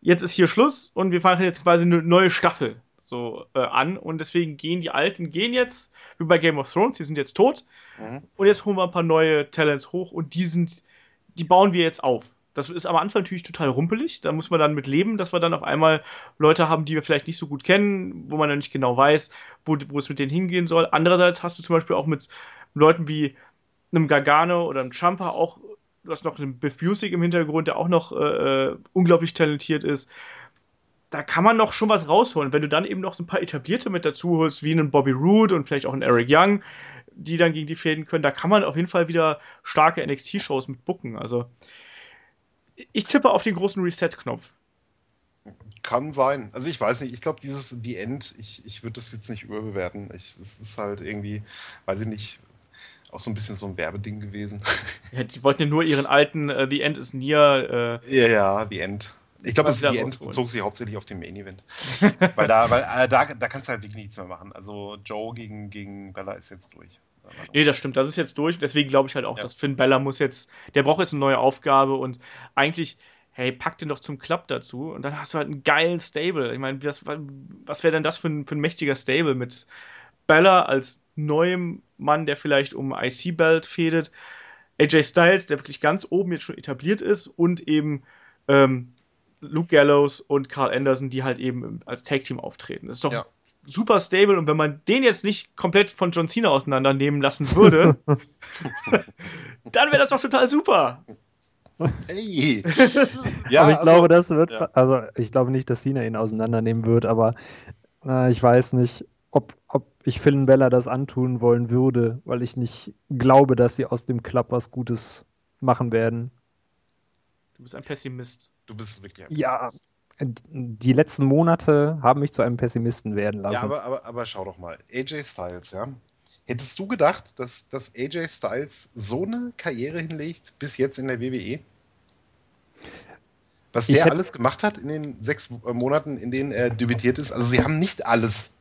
jetzt ist hier Schluss und wir fangen jetzt quasi eine neue Staffel so äh, an und deswegen gehen die Alten gehen jetzt, wie bei Game of Thrones, die sind jetzt tot mhm. und jetzt holen wir ein paar neue Talents hoch und die sind, die bauen wir jetzt auf. Das ist am Anfang natürlich total rumpelig. Da muss man dann mit leben, dass wir dann auf einmal Leute haben, die wir vielleicht nicht so gut kennen, wo man dann nicht genau weiß, wo, wo es mit denen hingehen soll. Andererseits hast du zum Beispiel auch mit Leuten wie einem Gargano oder einem Champa auch, du hast noch einen Biff Music im Hintergrund, der auch noch äh, äh, unglaublich talentiert ist. Da kann man noch schon was rausholen. Wenn du dann eben noch so ein paar Etablierte mit dazu holst, wie einen Bobby Roode und vielleicht auch einen Eric Young, die dann gegen die Fäden können, da kann man auf jeden Fall wieder starke NXT-Shows mit bucken. Also ich tippe auf den großen Reset-Knopf. Kann sein. Also ich weiß nicht, ich glaube, dieses The End, ich, ich würde das jetzt nicht überbewerten. Ich, es ist halt irgendwie, weiß ich nicht, auch so ein bisschen so ein Werbeding gewesen. *laughs* Ja, die wollten ja nur ihren alten uh, The End is Near. Äh, ja, ja, The End. Ich glaube, das The End bezog sich hauptsächlich auf den Main Event. weil da, weil, äh, da, da kannst du halt wirklich nichts mehr machen. Also Joe gegen, gegen Bella ist jetzt durch. Nee, das stimmt, das ist jetzt durch. Deswegen glaube ich halt auch, ja. dass Finn Bella muss jetzt, der braucht jetzt eine neue Aufgabe und eigentlich, hey, pack den doch zum Club dazu und dann hast du halt einen geilen Stable. Ich meine, was, was wäre denn das für ein, für ein mächtiger Stable mit Bella als neuem Mann, der vielleicht um IC-Belt fädet, AJ Styles, der wirklich ganz oben jetzt schon etabliert ist und eben ähm, Luke Gallows und Carl Anderson, die halt eben als Tag-Team auftreten. Das ist doch ja super stable und wenn man den jetzt nicht komplett von John Cena auseinandernehmen lassen würde, *laughs* dann wäre das doch total super. Hey. *laughs* ja, aber ich also, glaube, das wird, ja. also ich glaube nicht, dass Cena ihn auseinandernehmen wird, aber äh, ich weiß nicht, ob, ob ich Finn Bella das antun wollen würde, weil ich nicht glaube, dass sie aus dem Club was Gutes machen werden. Du bist ein Pessimist. Du bist wirklich ein Pessimist. Ja, die letzten Monate haben mich zu einem Pessimisten werden lassen. Ja, aber, aber, aber schau doch mal. AJ Styles, ja. Hättest du gedacht, dass, dass AJ Styles so eine Karriere hinlegt bis jetzt in der WWE? Was der hätte... alles gemacht hat in den sechs äh, Monaten, in denen er debütiert ist. Also sie haben nicht alles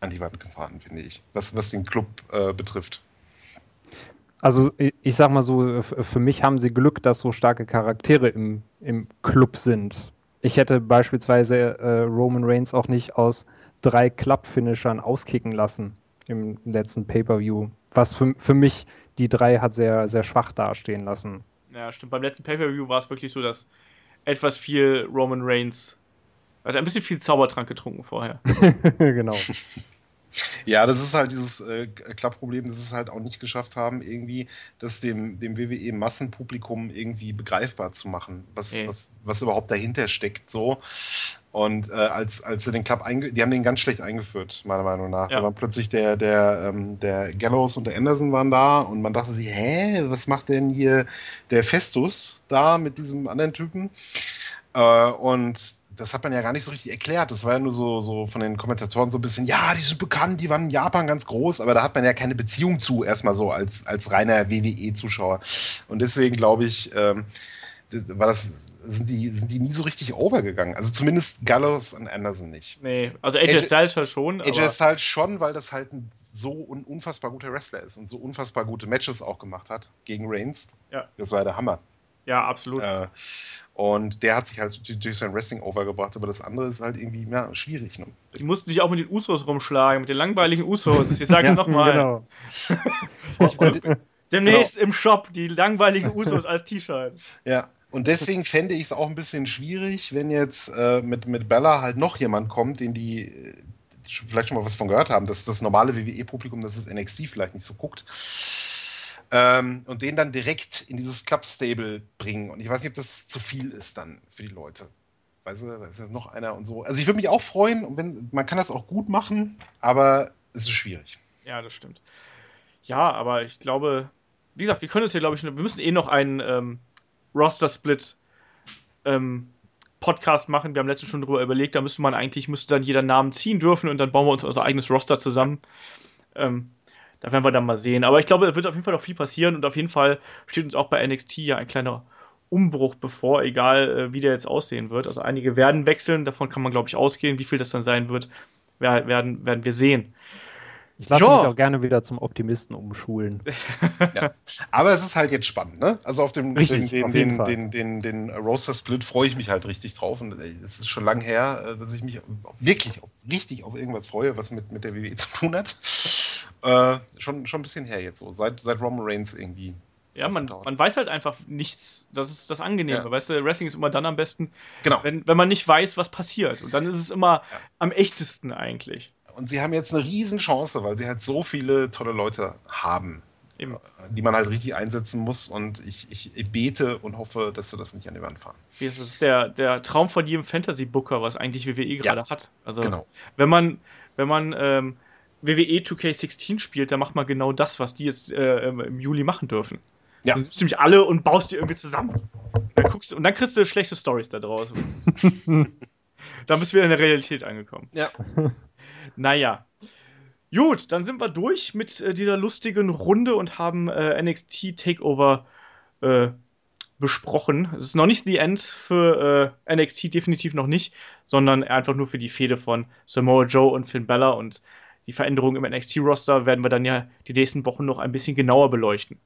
an die Wand gefahren, finde ich, was, was den Club äh, betrifft. Also ich sag mal so, für mich haben sie Glück, dass so starke Charaktere im, im Club sind ich hätte beispielsweise äh, Roman Reigns auch nicht aus drei Club-Finishern auskicken lassen im letzten Pay-Per-View. Was für, für mich die drei hat sehr, sehr schwach dastehen lassen. Ja, stimmt. Beim letzten Pay-Per-View war es wirklich so, dass etwas viel Roman Reigns. Also ein bisschen viel Zaubertrank getrunken vorher. *laughs* genau. *laughs* Ja, das ist halt dieses äh, Klappproblem, dass es halt auch nicht geschafft haben, irgendwie das dem, dem WWE-Massenpublikum irgendwie begreifbar zu machen, was, okay. was, was überhaupt dahinter steckt. So. Und äh, als, als sie den Club einge die haben den ganz schlecht eingeführt, meiner Meinung nach. Ja. Da waren plötzlich der, der, ähm, der Gallows und der Anderson waren da und man dachte sich, hä, was macht denn hier der Festus da mit diesem anderen Typen? Äh, und das hat man ja gar nicht so richtig erklärt. Das war ja nur so, so von den Kommentatoren so ein bisschen, ja, die sind bekannt, die waren in Japan ganz groß, aber da hat man ja keine Beziehung zu, erstmal so als, als reiner WWE-Zuschauer. Und deswegen glaube ich, ähm, war das, sind die, sind die nie so richtig overgegangen. Also zumindest Gallows und Anderson nicht. Nee, also AJ Styles halt schon. AJ Styles schon, weil das halt ein so un unfassbar guter Wrestler ist und so unfassbar gute Matches auch gemacht hat gegen Reigns. Ja. Das war der Hammer. Ja, absolut. Äh, und der hat sich halt durch sein Wrestling overgebracht, aber das andere ist halt irgendwie ja, schwierig. Ne? Die mussten sich auch mit den Usos rumschlagen, mit den langweiligen Usos. Ich sag's ja, nochmal. Genau. *laughs* Demnächst genau. im Shop die langweiligen Usos als T-Shirt. Ja, und deswegen fände ich es auch ein bisschen schwierig, wenn jetzt äh, mit, mit Bella halt noch jemand kommt, den die äh, vielleicht schon mal was von gehört haben, dass das normale WWE-Publikum, das ist NXT vielleicht nicht so guckt. Ähm, und den dann direkt in dieses Club-Stable bringen. Und ich weiß nicht, ob das zu viel ist dann für die Leute. Weißt du, da ist ja noch einer und so. Also ich würde mich auch freuen, und wenn, man kann das auch gut machen, aber es ist schwierig. Ja, das stimmt. Ja, aber ich glaube, wie gesagt, wir können es hier, glaube ich, wir müssen eh noch einen ähm, Roster-Split ähm, Podcast machen. Wir haben letztens schon darüber überlegt, da müsste man eigentlich, müsste dann jeder Namen ziehen dürfen und dann bauen wir uns unser eigenes Roster zusammen. Ähm, da werden wir dann mal sehen. Aber ich glaube, es wird auf jeden Fall noch viel passieren und auf jeden Fall steht uns auch bei NXT ja ein kleiner Umbruch bevor, egal äh, wie der jetzt aussehen wird. Also einige werden wechseln, davon kann man, glaube ich, ausgehen. Wie viel das dann sein wird, werden, werden wir sehen. Ich lasse mich auch gerne wieder zum Optimisten umschulen. *laughs* ja. Aber es ist halt jetzt spannend, ne? Also auf dem richtig, den, den, den, den, den, Roster Split freue ich mich halt richtig drauf. Und es ist schon lange her, äh, dass ich mich wirklich auf, richtig auf irgendwas freue, was mit, mit der WWE zu tun hat. Äh, schon, schon ein bisschen her jetzt so, seit, seit Roman Reigns irgendwie. Ja, man, man weiß halt einfach nichts. Das ist das Angenehme. Ja. Weißt du, Wrestling ist immer dann am besten, genau. wenn, wenn man nicht weiß, was passiert. Und dann ist es immer ja. am echtesten eigentlich. Und sie haben jetzt eine Riesen-Chance, weil sie halt so viele tolle Leute haben, Eben. die man halt richtig einsetzen muss. Und ich, ich, ich, bete und hoffe, dass sie das nicht an die Wand fahren. Das ist der, der Traum von jedem Fantasy-Booker, was eigentlich WWE gerade ja, hat. Also, genau. wenn man, wenn man ähm, WWE 2K16 spielt, dann macht man genau das, was die jetzt äh, im Juli machen dürfen. Ja. Du nimmst nämlich alle und baust die irgendwie zusammen. Dann guckst, und dann kriegst du schlechte Stories da draus. *laughs* da bist du wieder in der Realität angekommen. Ja. *laughs* Naja. Gut, dann sind wir durch mit äh, dieser lustigen Runde und haben äh, NXT Takeover äh, besprochen. Es ist noch nicht the end für äh, NXT, definitiv noch nicht, sondern einfach nur für die Fehde von Samoa Joe und Finn Bella und die Veränderungen im NXT-Roster werden wir dann ja die nächsten Wochen noch ein bisschen genauer beleuchten.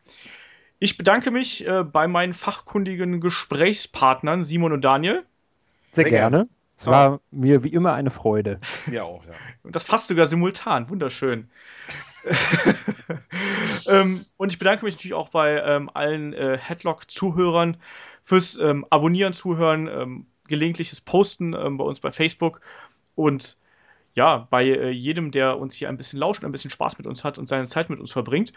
Ich bedanke mich äh, bei meinen fachkundigen Gesprächspartnern Simon und Daniel. Sehr, Sehr gerne. gerne. Es war mir wie immer eine Freude. *laughs* Mir auch, ja. Und das fast sogar simultan. Wunderschön. *laughs* ähm, und ich bedanke mich natürlich auch bei ähm, allen äh, Headlock-Zuhörern fürs ähm, Abonnieren, Zuhören, ähm, gelegentliches Posten ähm, bei uns bei Facebook und ja, bei äh, jedem, der uns hier ein bisschen lauscht, ein bisschen Spaß mit uns hat und seine Zeit mit uns verbringt.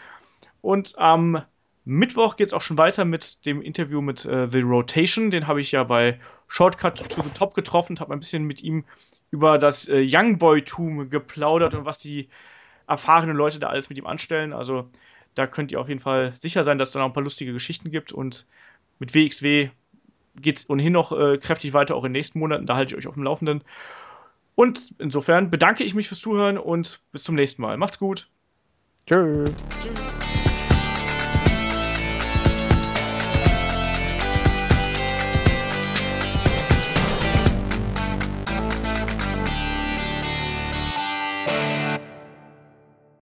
Und am Mittwoch geht es auch schon weiter mit dem Interview mit äh, The Rotation. Den habe ich ja bei Shortcut to the Top getroffen, habe ein bisschen mit ihm über das äh, Youngboy-Tum geplaudert und was die erfahrenen Leute da alles mit ihm anstellen. Also da könnt ihr auf jeden Fall sicher sein, dass es da noch ein paar lustige Geschichten gibt. Und mit WXW geht es ohnehin noch äh, kräftig weiter, auch in den nächsten Monaten. Da halte ich euch auf dem Laufenden. Und insofern bedanke ich mich fürs Zuhören und bis zum nächsten Mal. Macht's gut. Tschö. Tschüss.